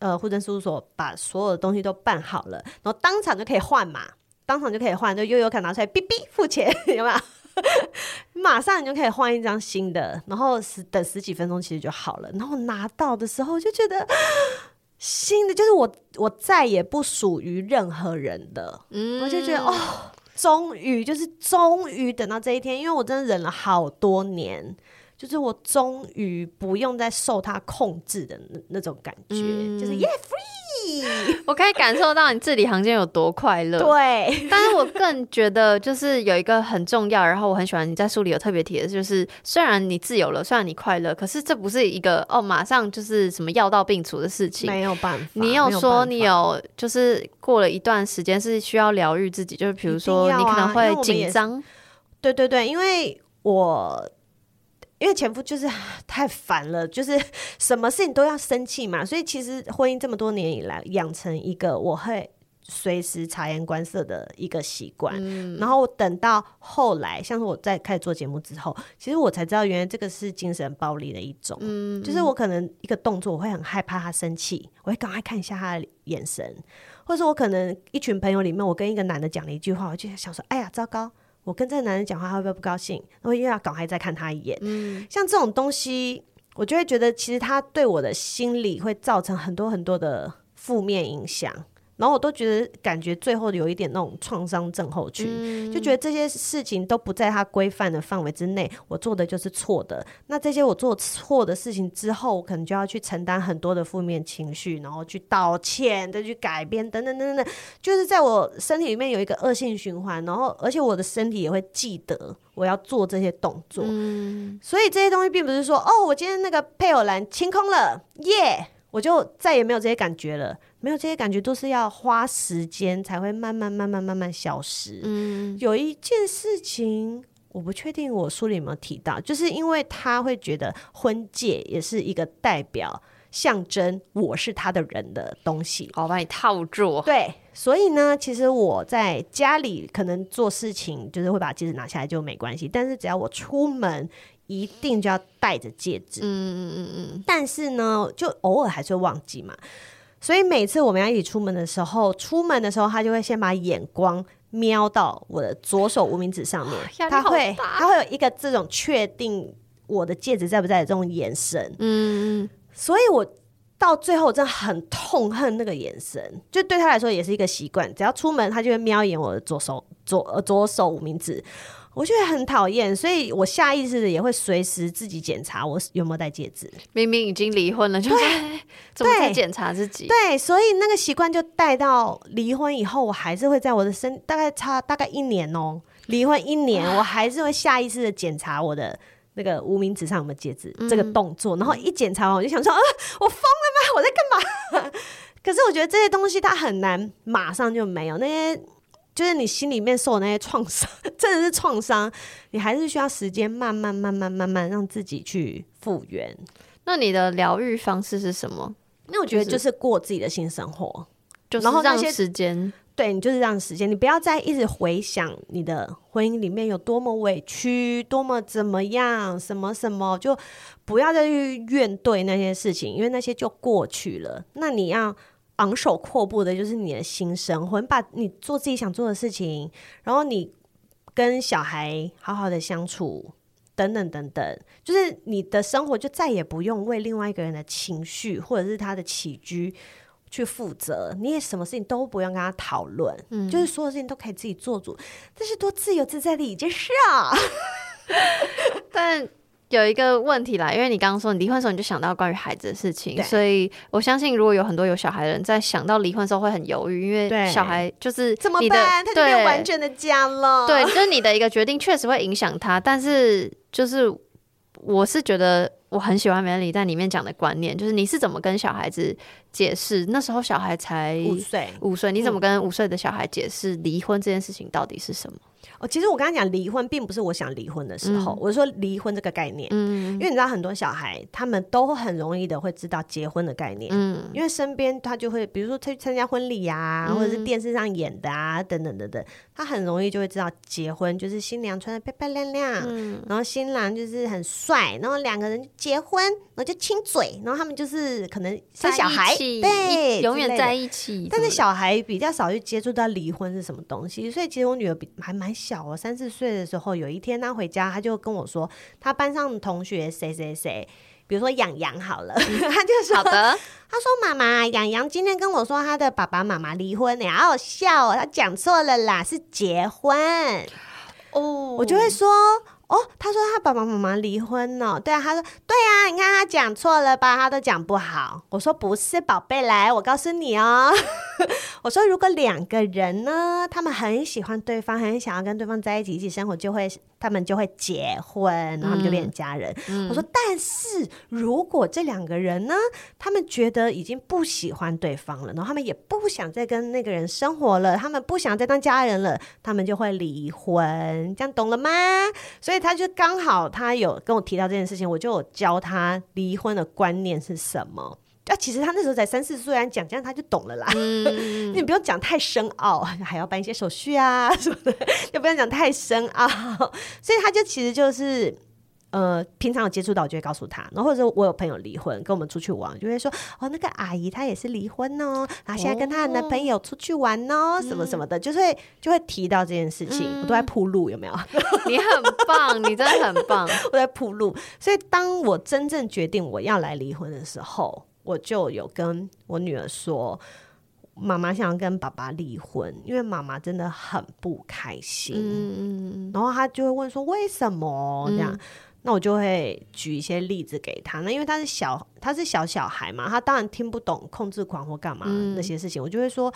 呃户政事务所把所有的东西都办好了，然后当场就可以换嘛，当场就可以换，就悠悠卡拿出来，哔哔付钱，有没有？<laughs> 马上你就可以换一张新的，然后十等十几分钟其实就好了。然后拿到的时候就觉得新的就是我，我再也不属于任何人的。嗯，我就觉得哦，终于就是终于等到这一天，因为我真的忍了好多年，就是我终于不用再受他控制的那那种感觉，嗯、就是耶、yeah, free。我可以感受到你字里行间有多快乐，对。<laughs> 但是我更觉得，就是有一个很重要，然后我很喜欢你在书里有特别提的，就是虽然你自由了，虽然你快乐，可是这不是一个哦，马上就是什么药到病除的事情，没有办法。你有说你有，就是过了一段时间是需要疗愈自己，就是比如说你可能会紧张，对对对，因为我。因为前夫就是太烦了，就是 <laughs> 什么事情都要生气嘛，所以其实婚姻这么多年以来，养成一个我会随时察言观色的一个习惯。嗯、然后等到后来，像是我在开始做节目之后，其实我才知道，原来这个是精神暴力的一种。嗯、就是我可能一个动作，我会很害怕他生气，我会赶快看一下他的眼神，或者说我可能一群朋友里面，我跟一个男的讲了一句话，我就想说，哎呀，糟糕。我跟这个男人讲话，他会不会不高兴？我又要赶快再看他一眼。嗯，像这种东西，我就会觉得，其实他对我的心理会造成很多很多的负面影响。然后我都觉得，感觉最后有一点那种创伤症候群，嗯、就觉得这些事情都不在他规范的范围之内，我做的就是错的。那这些我做错的事情之后，我可能就要去承担很多的负面情绪，然后去道歉，再去改变，等等等等，就是在我身体里面有一个恶性循环。然后，而且我的身体也会记得我要做这些动作。嗯、所以这些东西并不是说，哦，我今天那个配偶栏清空了，耶，我就再也没有这些感觉了。没有这些感觉，都是要花时间才会慢慢、慢慢、慢慢消失。嗯，有一件事情我不确定我书里有没有提到，就是因为他会觉得婚戒也是一个代表。象征我是他的人的东西，我把你套住。对，所以呢，其实我在家里可能做事情，就是会把戒指拿下来就没关系。但是只要我出门，一定就要戴着戒指。嗯嗯嗯嗯。但是呢，就偶尔还是会忘记嘛。所以每次我们要一起出门的时候，出门的时候他就会先把眼光瞄到我的左手无名指上面，他会他会有一个这种确定我的戒指在不在的这种眼神。嗯嗯。所以，我到最后真的很痛恨那个眼神，就对他来说也是一个习惯。只要出门，他就会瞄一眼我的左手左呃左手无名指，我觉得很讨厌。所以我下意识的也会随时自己检查我有没有戴戒指。明明已经离婚了，就是怎么在检查自己？对，所以那个习惯就带到离婚以后，我还是会在我的身大概差大概一年哦、喔，离婚一年，我还是会下意识的检查我的。那个无名指上有没有戒指？嗯、这个动作，然后一检查完，我就想说，啊，我疯了吗？我在干嘛？<laughs> 可是我觉得这些东西它很难马上就没有，那些就是你心里面受的那些创伤，真的是创伤，你还是需要时间慢慢、慢慢、慢慢让自己去复原。那你的疗愈方式是什么？那我觉得就是过自己的新生活，就是、然后让时间。对，你就是让时间，你不要再一直回想你的婚姻里面有多么委屈，多么怎么样，什么什么，就不要再去怨对那些事情，因为那些就过去了。那你要昂首阔步的，就是你的心生活，你把你做自己想做的事情，然后你跟小孩好好的相处，等等等等，就是你的生活就再也不用为另外一个人的情绪或者是他的起居。去负责，你也什么事情都不用跟他讨论，嗯，就是所有事情都可以自己做主，这是多自由自在的一件事啊！<laughs> <laughs> 但有一个问题啦，因为你刚刚说你离婚的时候你就想到关于孩子的事情，所以我相信如果有很多有小孩的人在想到离婚的时候会很犹豫，因为小孩就是怎么办？他就没有完全的家了，对，<laughs> 就是你的一个决定确实会影响他，但是就是我是觉得。我很喜欢 Melody 在里面讲的观念，就是你是怎么跟小孩子解释？那时候小孩才五岁，五岁，你怎么跟五岁的小孩解释离婚这件事情到底是什么？哦，其实我刚刚讲离婚，并不是我想离婚的时候，嗯、我是说离婚这个概念。嗯，因为你知道很多小孩，他们都很容易的会知道结婚的概念。嗯，因为身边他就会，比如说他去参加婚礼呀、啊，嗯、或者是电视上演的啊，等等等等，他很容易就会知道结婚就是新娘穿的漂漂亮亮，嗯，然后新郎就是很帅，然后两个人结婚，然后就亲嘴，然后他们就是可能生小孩，对，永远在一起。但是小孩比较少去接触到离婚是什么东西，所以其实我女儿比还蛮。小我，三四岁的时候，有一天他回家，他就跟我说，他班上的同学谁谁谁，比如说养羊好了，嗯、<laughs> 他就说，好的，他说妈妈，养羊今天跟我说他的爸爸妈妈离婚，好好笑哦，他讲错了啦，是结婚哦，我就会说。哦，他说他爸爸妈妈离婚了。对啊，他说对啊，你看他讲错了吧？他都讲不好。我说不是，宝贝，来，我告诉你哦。<laughs> 我说如果两个人呢，他们很喜欢对方，很想要跟对方在一起，一起生活，就会他们就会结婚，然后他们就变成家人。嗯、我说，但是如果这两个人呢，他们觉得已经不喜欢对方了，然后他们也不想再跟那个人生活了，他们不想再当家人了，他们就会离婚。这样懂了吗？所以。他就刚好，他有跟我提到这件事情，我就有教他离婚的观念是什么。啊，其实他那时候才三四岁，讲这样他就懂了啦。嗯、<laughs> 你不用讲太深奥，还要办一些手续啊什么的，<laughs> 就不要讲太深奥。所以他就其实就是。呃，平常有接触到，我就会告诉他。然后或者我有朋友离婚，跟我们出去玩，就会说哦，那个阿姨她也是离婚哦，然后现在跟她的男朋友出去玩哦，哦什么什么的，就会就会提到这件事情。嗯、我都在铺路，有没有？你很棒，你真的很棒。我在铺路，所以当我真正决定我要来离婚的时候，我就有跟我女儿说，妈妈想要跟爸爸离婚，因为妈妈真的很不开心。嗯、然后她就会问说为什么这样？嗯那我就会举一些例子给他，那因为他是小，他是小小孩嘛，他当然听不懂控制狂或干嘛那些事情。嗯、我就会说，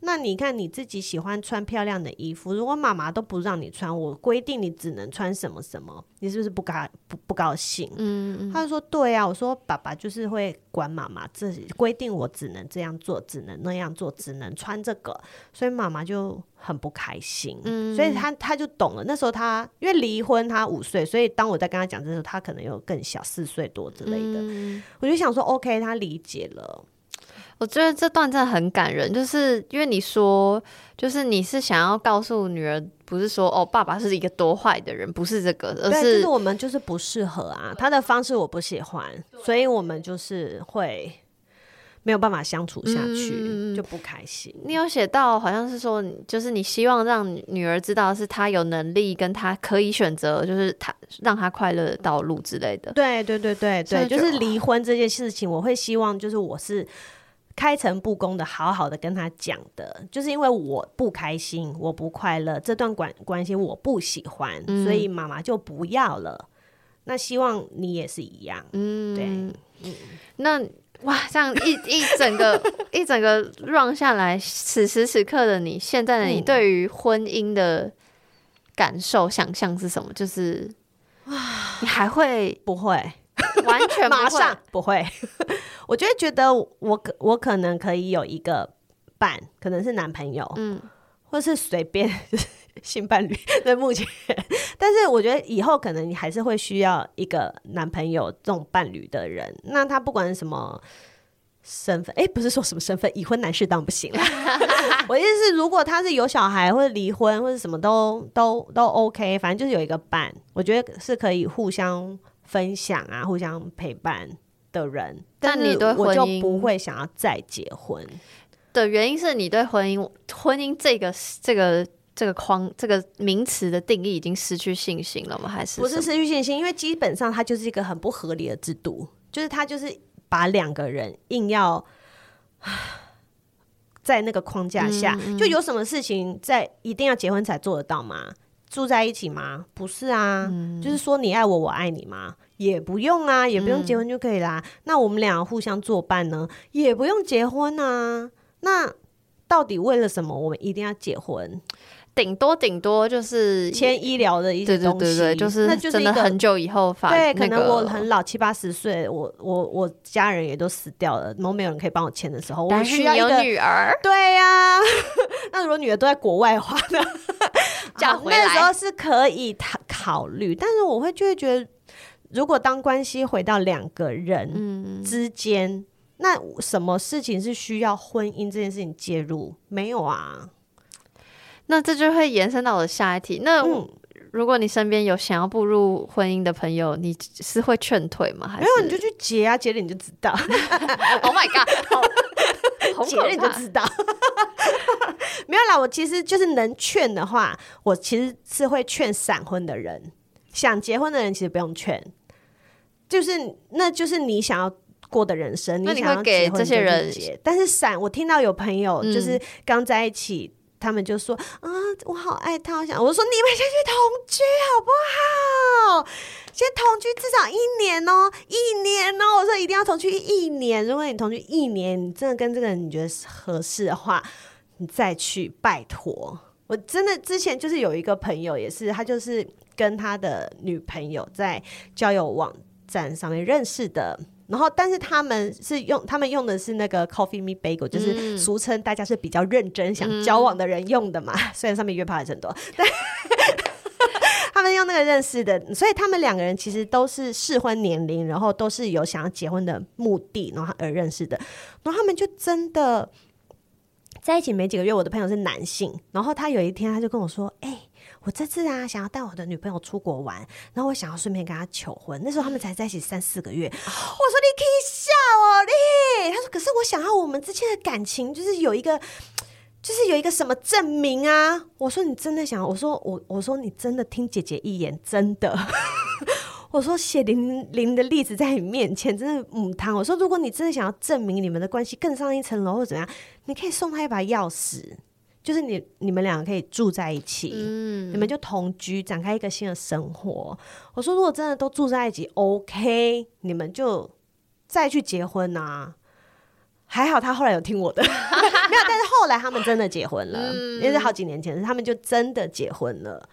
那你看你自己喜欢穿漂亮的衣服，如果妈妈都不让你穿，我规定你只能穿什么什么，你是不是不高不不高兴？嗯嗯，他就说对啊，我说爸爸就是会管妈妈，这规定我只能这样做，只能那样做，只能穿这个，所以妈妈就很不开心。嗯，所以他他就懂了。那时候他因为离婚，他五岁，所以当我在跟他讲这时候，他可能有更小，四岁多之类的。嗯，我就想说，OK，他理解了。我觉得这段真的很感人，就是因为你说，就是你是想要告诉女儿，不是说哦，爸爸是一个多坏的人，不是这个，而是，就是我们就是不适合啊，他的方式我不喜欢，所以我们就是会没有办法相处下去，嗯、就不开心。你有写到好像是说，就是你希望让女儿知道是她有能力，跟她可以选择，就是她让她快乐的道路之类的。对对对对对，就是离婚这件事情，我会希望就是我是。开诚布公的，好好的跟他讲的，就是因为我不开心，我不快乐，这段关关系我不喜欢，嗯、所以妈妈就不要了。那希望你也是一样，嗯，对，嗯，那哇，这样一一整个 <laughs> 一整个 run 下来，此时此刻的你，现在的你，对于婚姻的感受、想象是什么？就是哇，你还会不会？完全马上不会。<laughs> 我就会觉得我可我可能可以有一个伴，可能是男朋友，嗯，或是随便性伴侣。对目前，但是我觉得以后可能你还是会需要一个男朋友这种伴侣的人。那他不管什么身份，哎、欸，不是说什么身份，已婚男士当然不行了。<laughs> 我意思是，如果他是有小孩或者离婚或者什么都都都 OK，反正就是有一个伴，我觉得是可以互相分享啊，互相陪伴。的人，但你对婚姻我就不会想要再结婚的原因是你对婚姻婚姻这个这个这个框这个名词的定义已经失去信心了吗？还是不是失去信心？因为基本上它就是一个很不合理的制度，就是它就是把两个人硬要 <sighs> 在那个框架下，嗯嗯，就有什么事情在一定要结婚才做得到吗？住在一起吗？不是啊，嗯、就是说你爱我，我爱你吗？也不用啊，也不用结婚就可以啦。嗯、那我们俩互相作伴呢，也不用结婚啊。那到底为了什么我们一定要结婚？顶多顶多就是签医疗的一些东西，对对对，就是那就是真的很久以后发。对，可能我很老七八十岁，我我我家人也都死掉了，然后没有人可以帮我签的时候，我需要一个女儿。对呀、啊，<laughs> 那如果女儿都在国外的话呢？讲回来，那时候是可以考考虑，但是我会就会觉得。如果当关系回到两个人之间，嗯、那什么事情是需要婚姻这件事情介入？没有啊。那这就会延伸到我的下一题。那、嗯、如果你身边有想要步入婚姻的朋友，你是会劝退吗？还是没有，你就去结啊，结了你就知道。<laughs> Oh my god！<laughs> 结了你就知道。<laughs> 没有啦，我其实就是能劝的话，我其实是会劝闪婚的人。想结婚的人其实不用劝。就是，那就是你想要过的人生。那你想要给这些人，但是闪，我听到有朋友就是刚在一起，嗯、他们就说啊，我好爱他，我想我说你们先去同居好不好？先同居至少一年哦，一年哦。我说一定要同居一年。如果你同居一年，你真的跟这个人你觉得合适的话，你再去拜托。我真的之前就是有一个朋友，也是他就是跟他的女朋友在交友网站上面认识的，然后但是他们是用他们用的是那个 Coffee Me Bagel，就是俗称大家是比较认真想交往的人用的嘛。嗯、<laughs> 虽然上面约炮还是很多，但 <laughs> 他们用那个认识的，所以他们两个人其实都是适婚年龄，然后都是有想要结婚的目的，然后而认识的。然后他们就真的在一起没几个月。我的朋友是男性，然后他有一天他就跟我说：“哎、欸。”我这次啊，想要带我的女朋友出国玩，然后我想要顺便跟她求婚。那时候他们才在一起三四个月，我说你可以笑哦，你。他说可是我想要我们之间的感情就是有一个，就是有一个什么证明啊？我说你真的想？我说我我说你真的听姐姐一言，真的。<laughs> 我说血淋淋的例子在你面前，真的母汤。我说如果你真的想要证明你们的关系更上一层楼或怎么样，你可以送他一把钥匙。就是你你们两个可以住在一起，嗯，你们就同居，展开一个新的生活。我说，如果真的都住在一起，OK，你们就再去结婚啊。还好他后来有听我的，<laughs> 没有。但是后来他们真的结婚了，嗯、也是好几年前，他们就真的结婚了。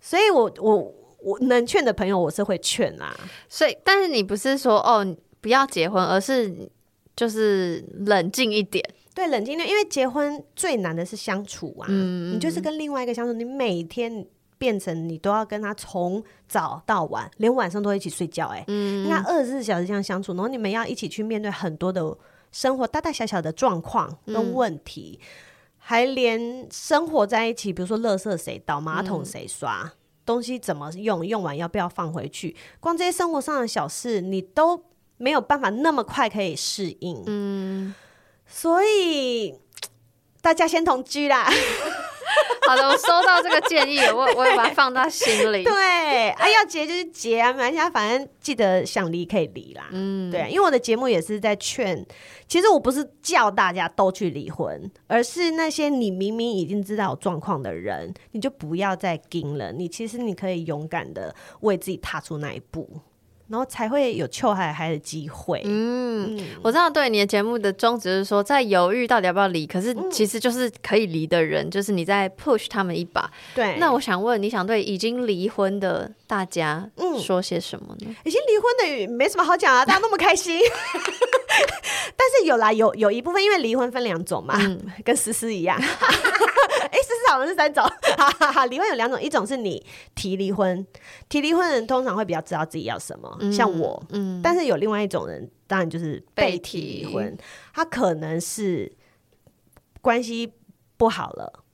所以我我我能劝的朋友，我是会劝啦。所以，但是你不是说哦不要结婚，而是就是冷静一点。对，冷静点，因为结婚最难的是相处啊。嗯，你就是跟另外一个相处，你每天变成你都要跟他从早到晚，连晚上都一起睡觉、欸。哎，嗯，跟他二十四小时这样相处，然后你们要一起去面对很多的。生活大大小小的状况跟问题，嗯、还连生活在一起，比如说垃圾谁倒，马桶谁刷，嗯、东西怎么用，用完要不要放回去，光这些生活上的小事，你都没有办法那么快可以适应。嗯，所以大家先同居啦。<laughs> 好的，我收到这个建议，我我也把它放到心里。对，啊，要结就是结啊，反正记得想离可以离啦。嗯，对，因为我的节目也是在劝，其实我不是叫大家都去离婚，而是那些你明明已经知道有状况的人，你就不要再盯了。你其实你可以勇敢的为自己踏出那一步。然后才会有秋海海的机会。嗯，嗯，我知道，对你的节目的宗旨是说，在犹豫到底要不要离，可是其实就是可以离的人，嗯、就是你在 push 他们一把。对，那我想问，你想对已经离婚的大家说些什么呢？嗯、已经离婚的没什么好讲啊，大家那么开心。<laughs> 但是有啦，有有一部分，因为离婚分两种嘛，嗯、跟思思一样。<laughs> 哎，思思好像是三种。<laughs> 哈哈哈，离婚有两种，一种是你提离婚，提离婚的人通常会比较知道自己要什么，嗯、像我。嗯。但是有另外一种人，当然就是被提离婚，他可能是关系不好了，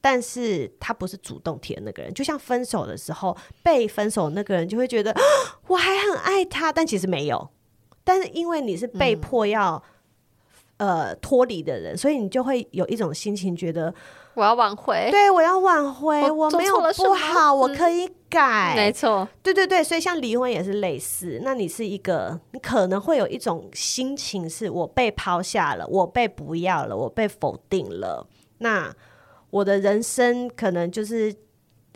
但是他不是主动提的那个人。就像分手的时候，被分手那个人就会觉得我还很爱他，但其实没有。但是因为你是被迫要、嗯、呃脱离的人，所以你就会有一种心情，觉得我要挽回。对，我要挽回，我，没有不好，我可以改。没错，对对对，所以像离婚也是类似。那你是一个，你可能会有一种心情，是我被抛下了，我被不要了，我被否定了。那我的人生可能就是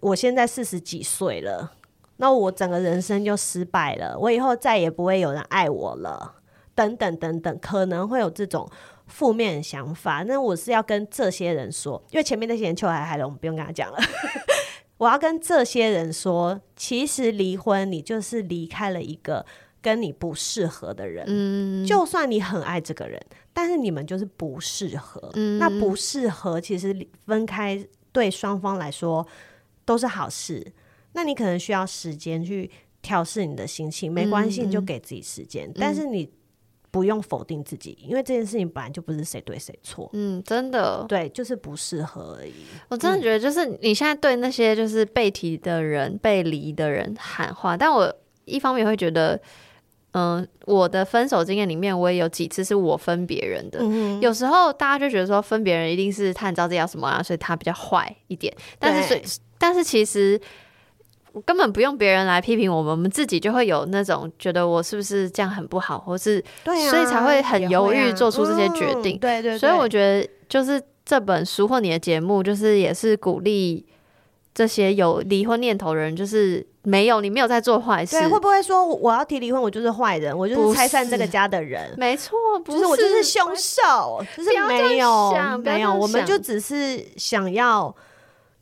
我现在四十几岁了。那我整个人生就失败了，我以后再也不会有人爱我了，等等等等，可能会有这种负面的想法。那我是要跟这些人说，因为前面那些人秋海海了，我们不用跟他讲了。<laughs> 我要跟这些人说，其实离婚，你就是离开了一个跟你不适合的人。嗯，就算你很爱这个人，但是你们就是不适合。嗯，那不适合，其实分开对双方来说都是好事。那你可能需要时间去调试你的心情，没关系，你就给自己时间。嗯、但是你不用否定自己，因为这件事情本来就不是谁对谁错。嗯，真的，对，就是不适合而已。我真的觉得，就是你现在对那些就是被提的人、被离的人喊话，但我一方面会觉得，嗯、呃，我的分手经验里面，我也有几次是我分别人的。有时候大家就觉得说，分别人一定是他很知道自己要什么啊，所以他比较坏一点。但是，所以，但是其实。我根本不用别人来批评我们，我们自己就会有那种觉得我是不是这样很不好，或是对、啊、所以才会很犹豫做出这些决定。嗯、对，对对，所以我觉得就是这本书或你的节目，就是也是鼓励这些有离婚念头的人，就是没有你没有在做坏事。对，会不会说我要提离婚，我就是坏人，我就是拆散这个家的人？没错，不是，就是我就是凶手，就是没有没有，我们就只是想要。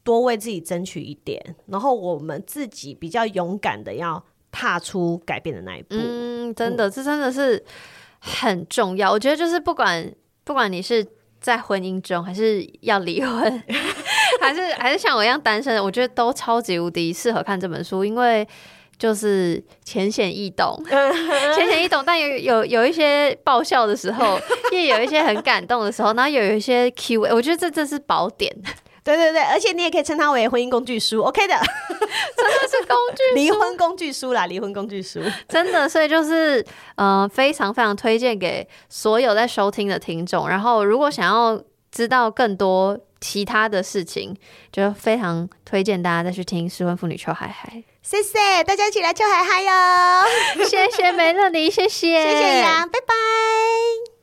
多为自己争取一点，然后我们自己比较勇敢的要踏出改变的那一步。嗯，真的，嗯、这真的是很重要。我觉得就是不管不管你是在婚姻中，还是要离婚，<laughs> 还是 <laughs> 还是像我一样单身，我觉得都超级无敌适合看这本书，因为就是浅显易懂，<laughs> 浅显易懂，但有有有一些爆笑的时候，也有一些很感动的时候，然后有一些 Q&A，我觉得这这是宝典。对对对，而且你也可以称它为婚姻工具书，OK 的，<laughs> 真的是工具离婚工具书啦，离婚工具书，真的，所以就是呃，非常非常推荐给所有在收听的听众。然后，如果想要知道更多其他的事情，就非常推荐大家再去听《失婚妇女秋海海》。谢谢大家一起来秋海海哟，谢谢梅乐妮，谢谢，谢谢杨，拜拜。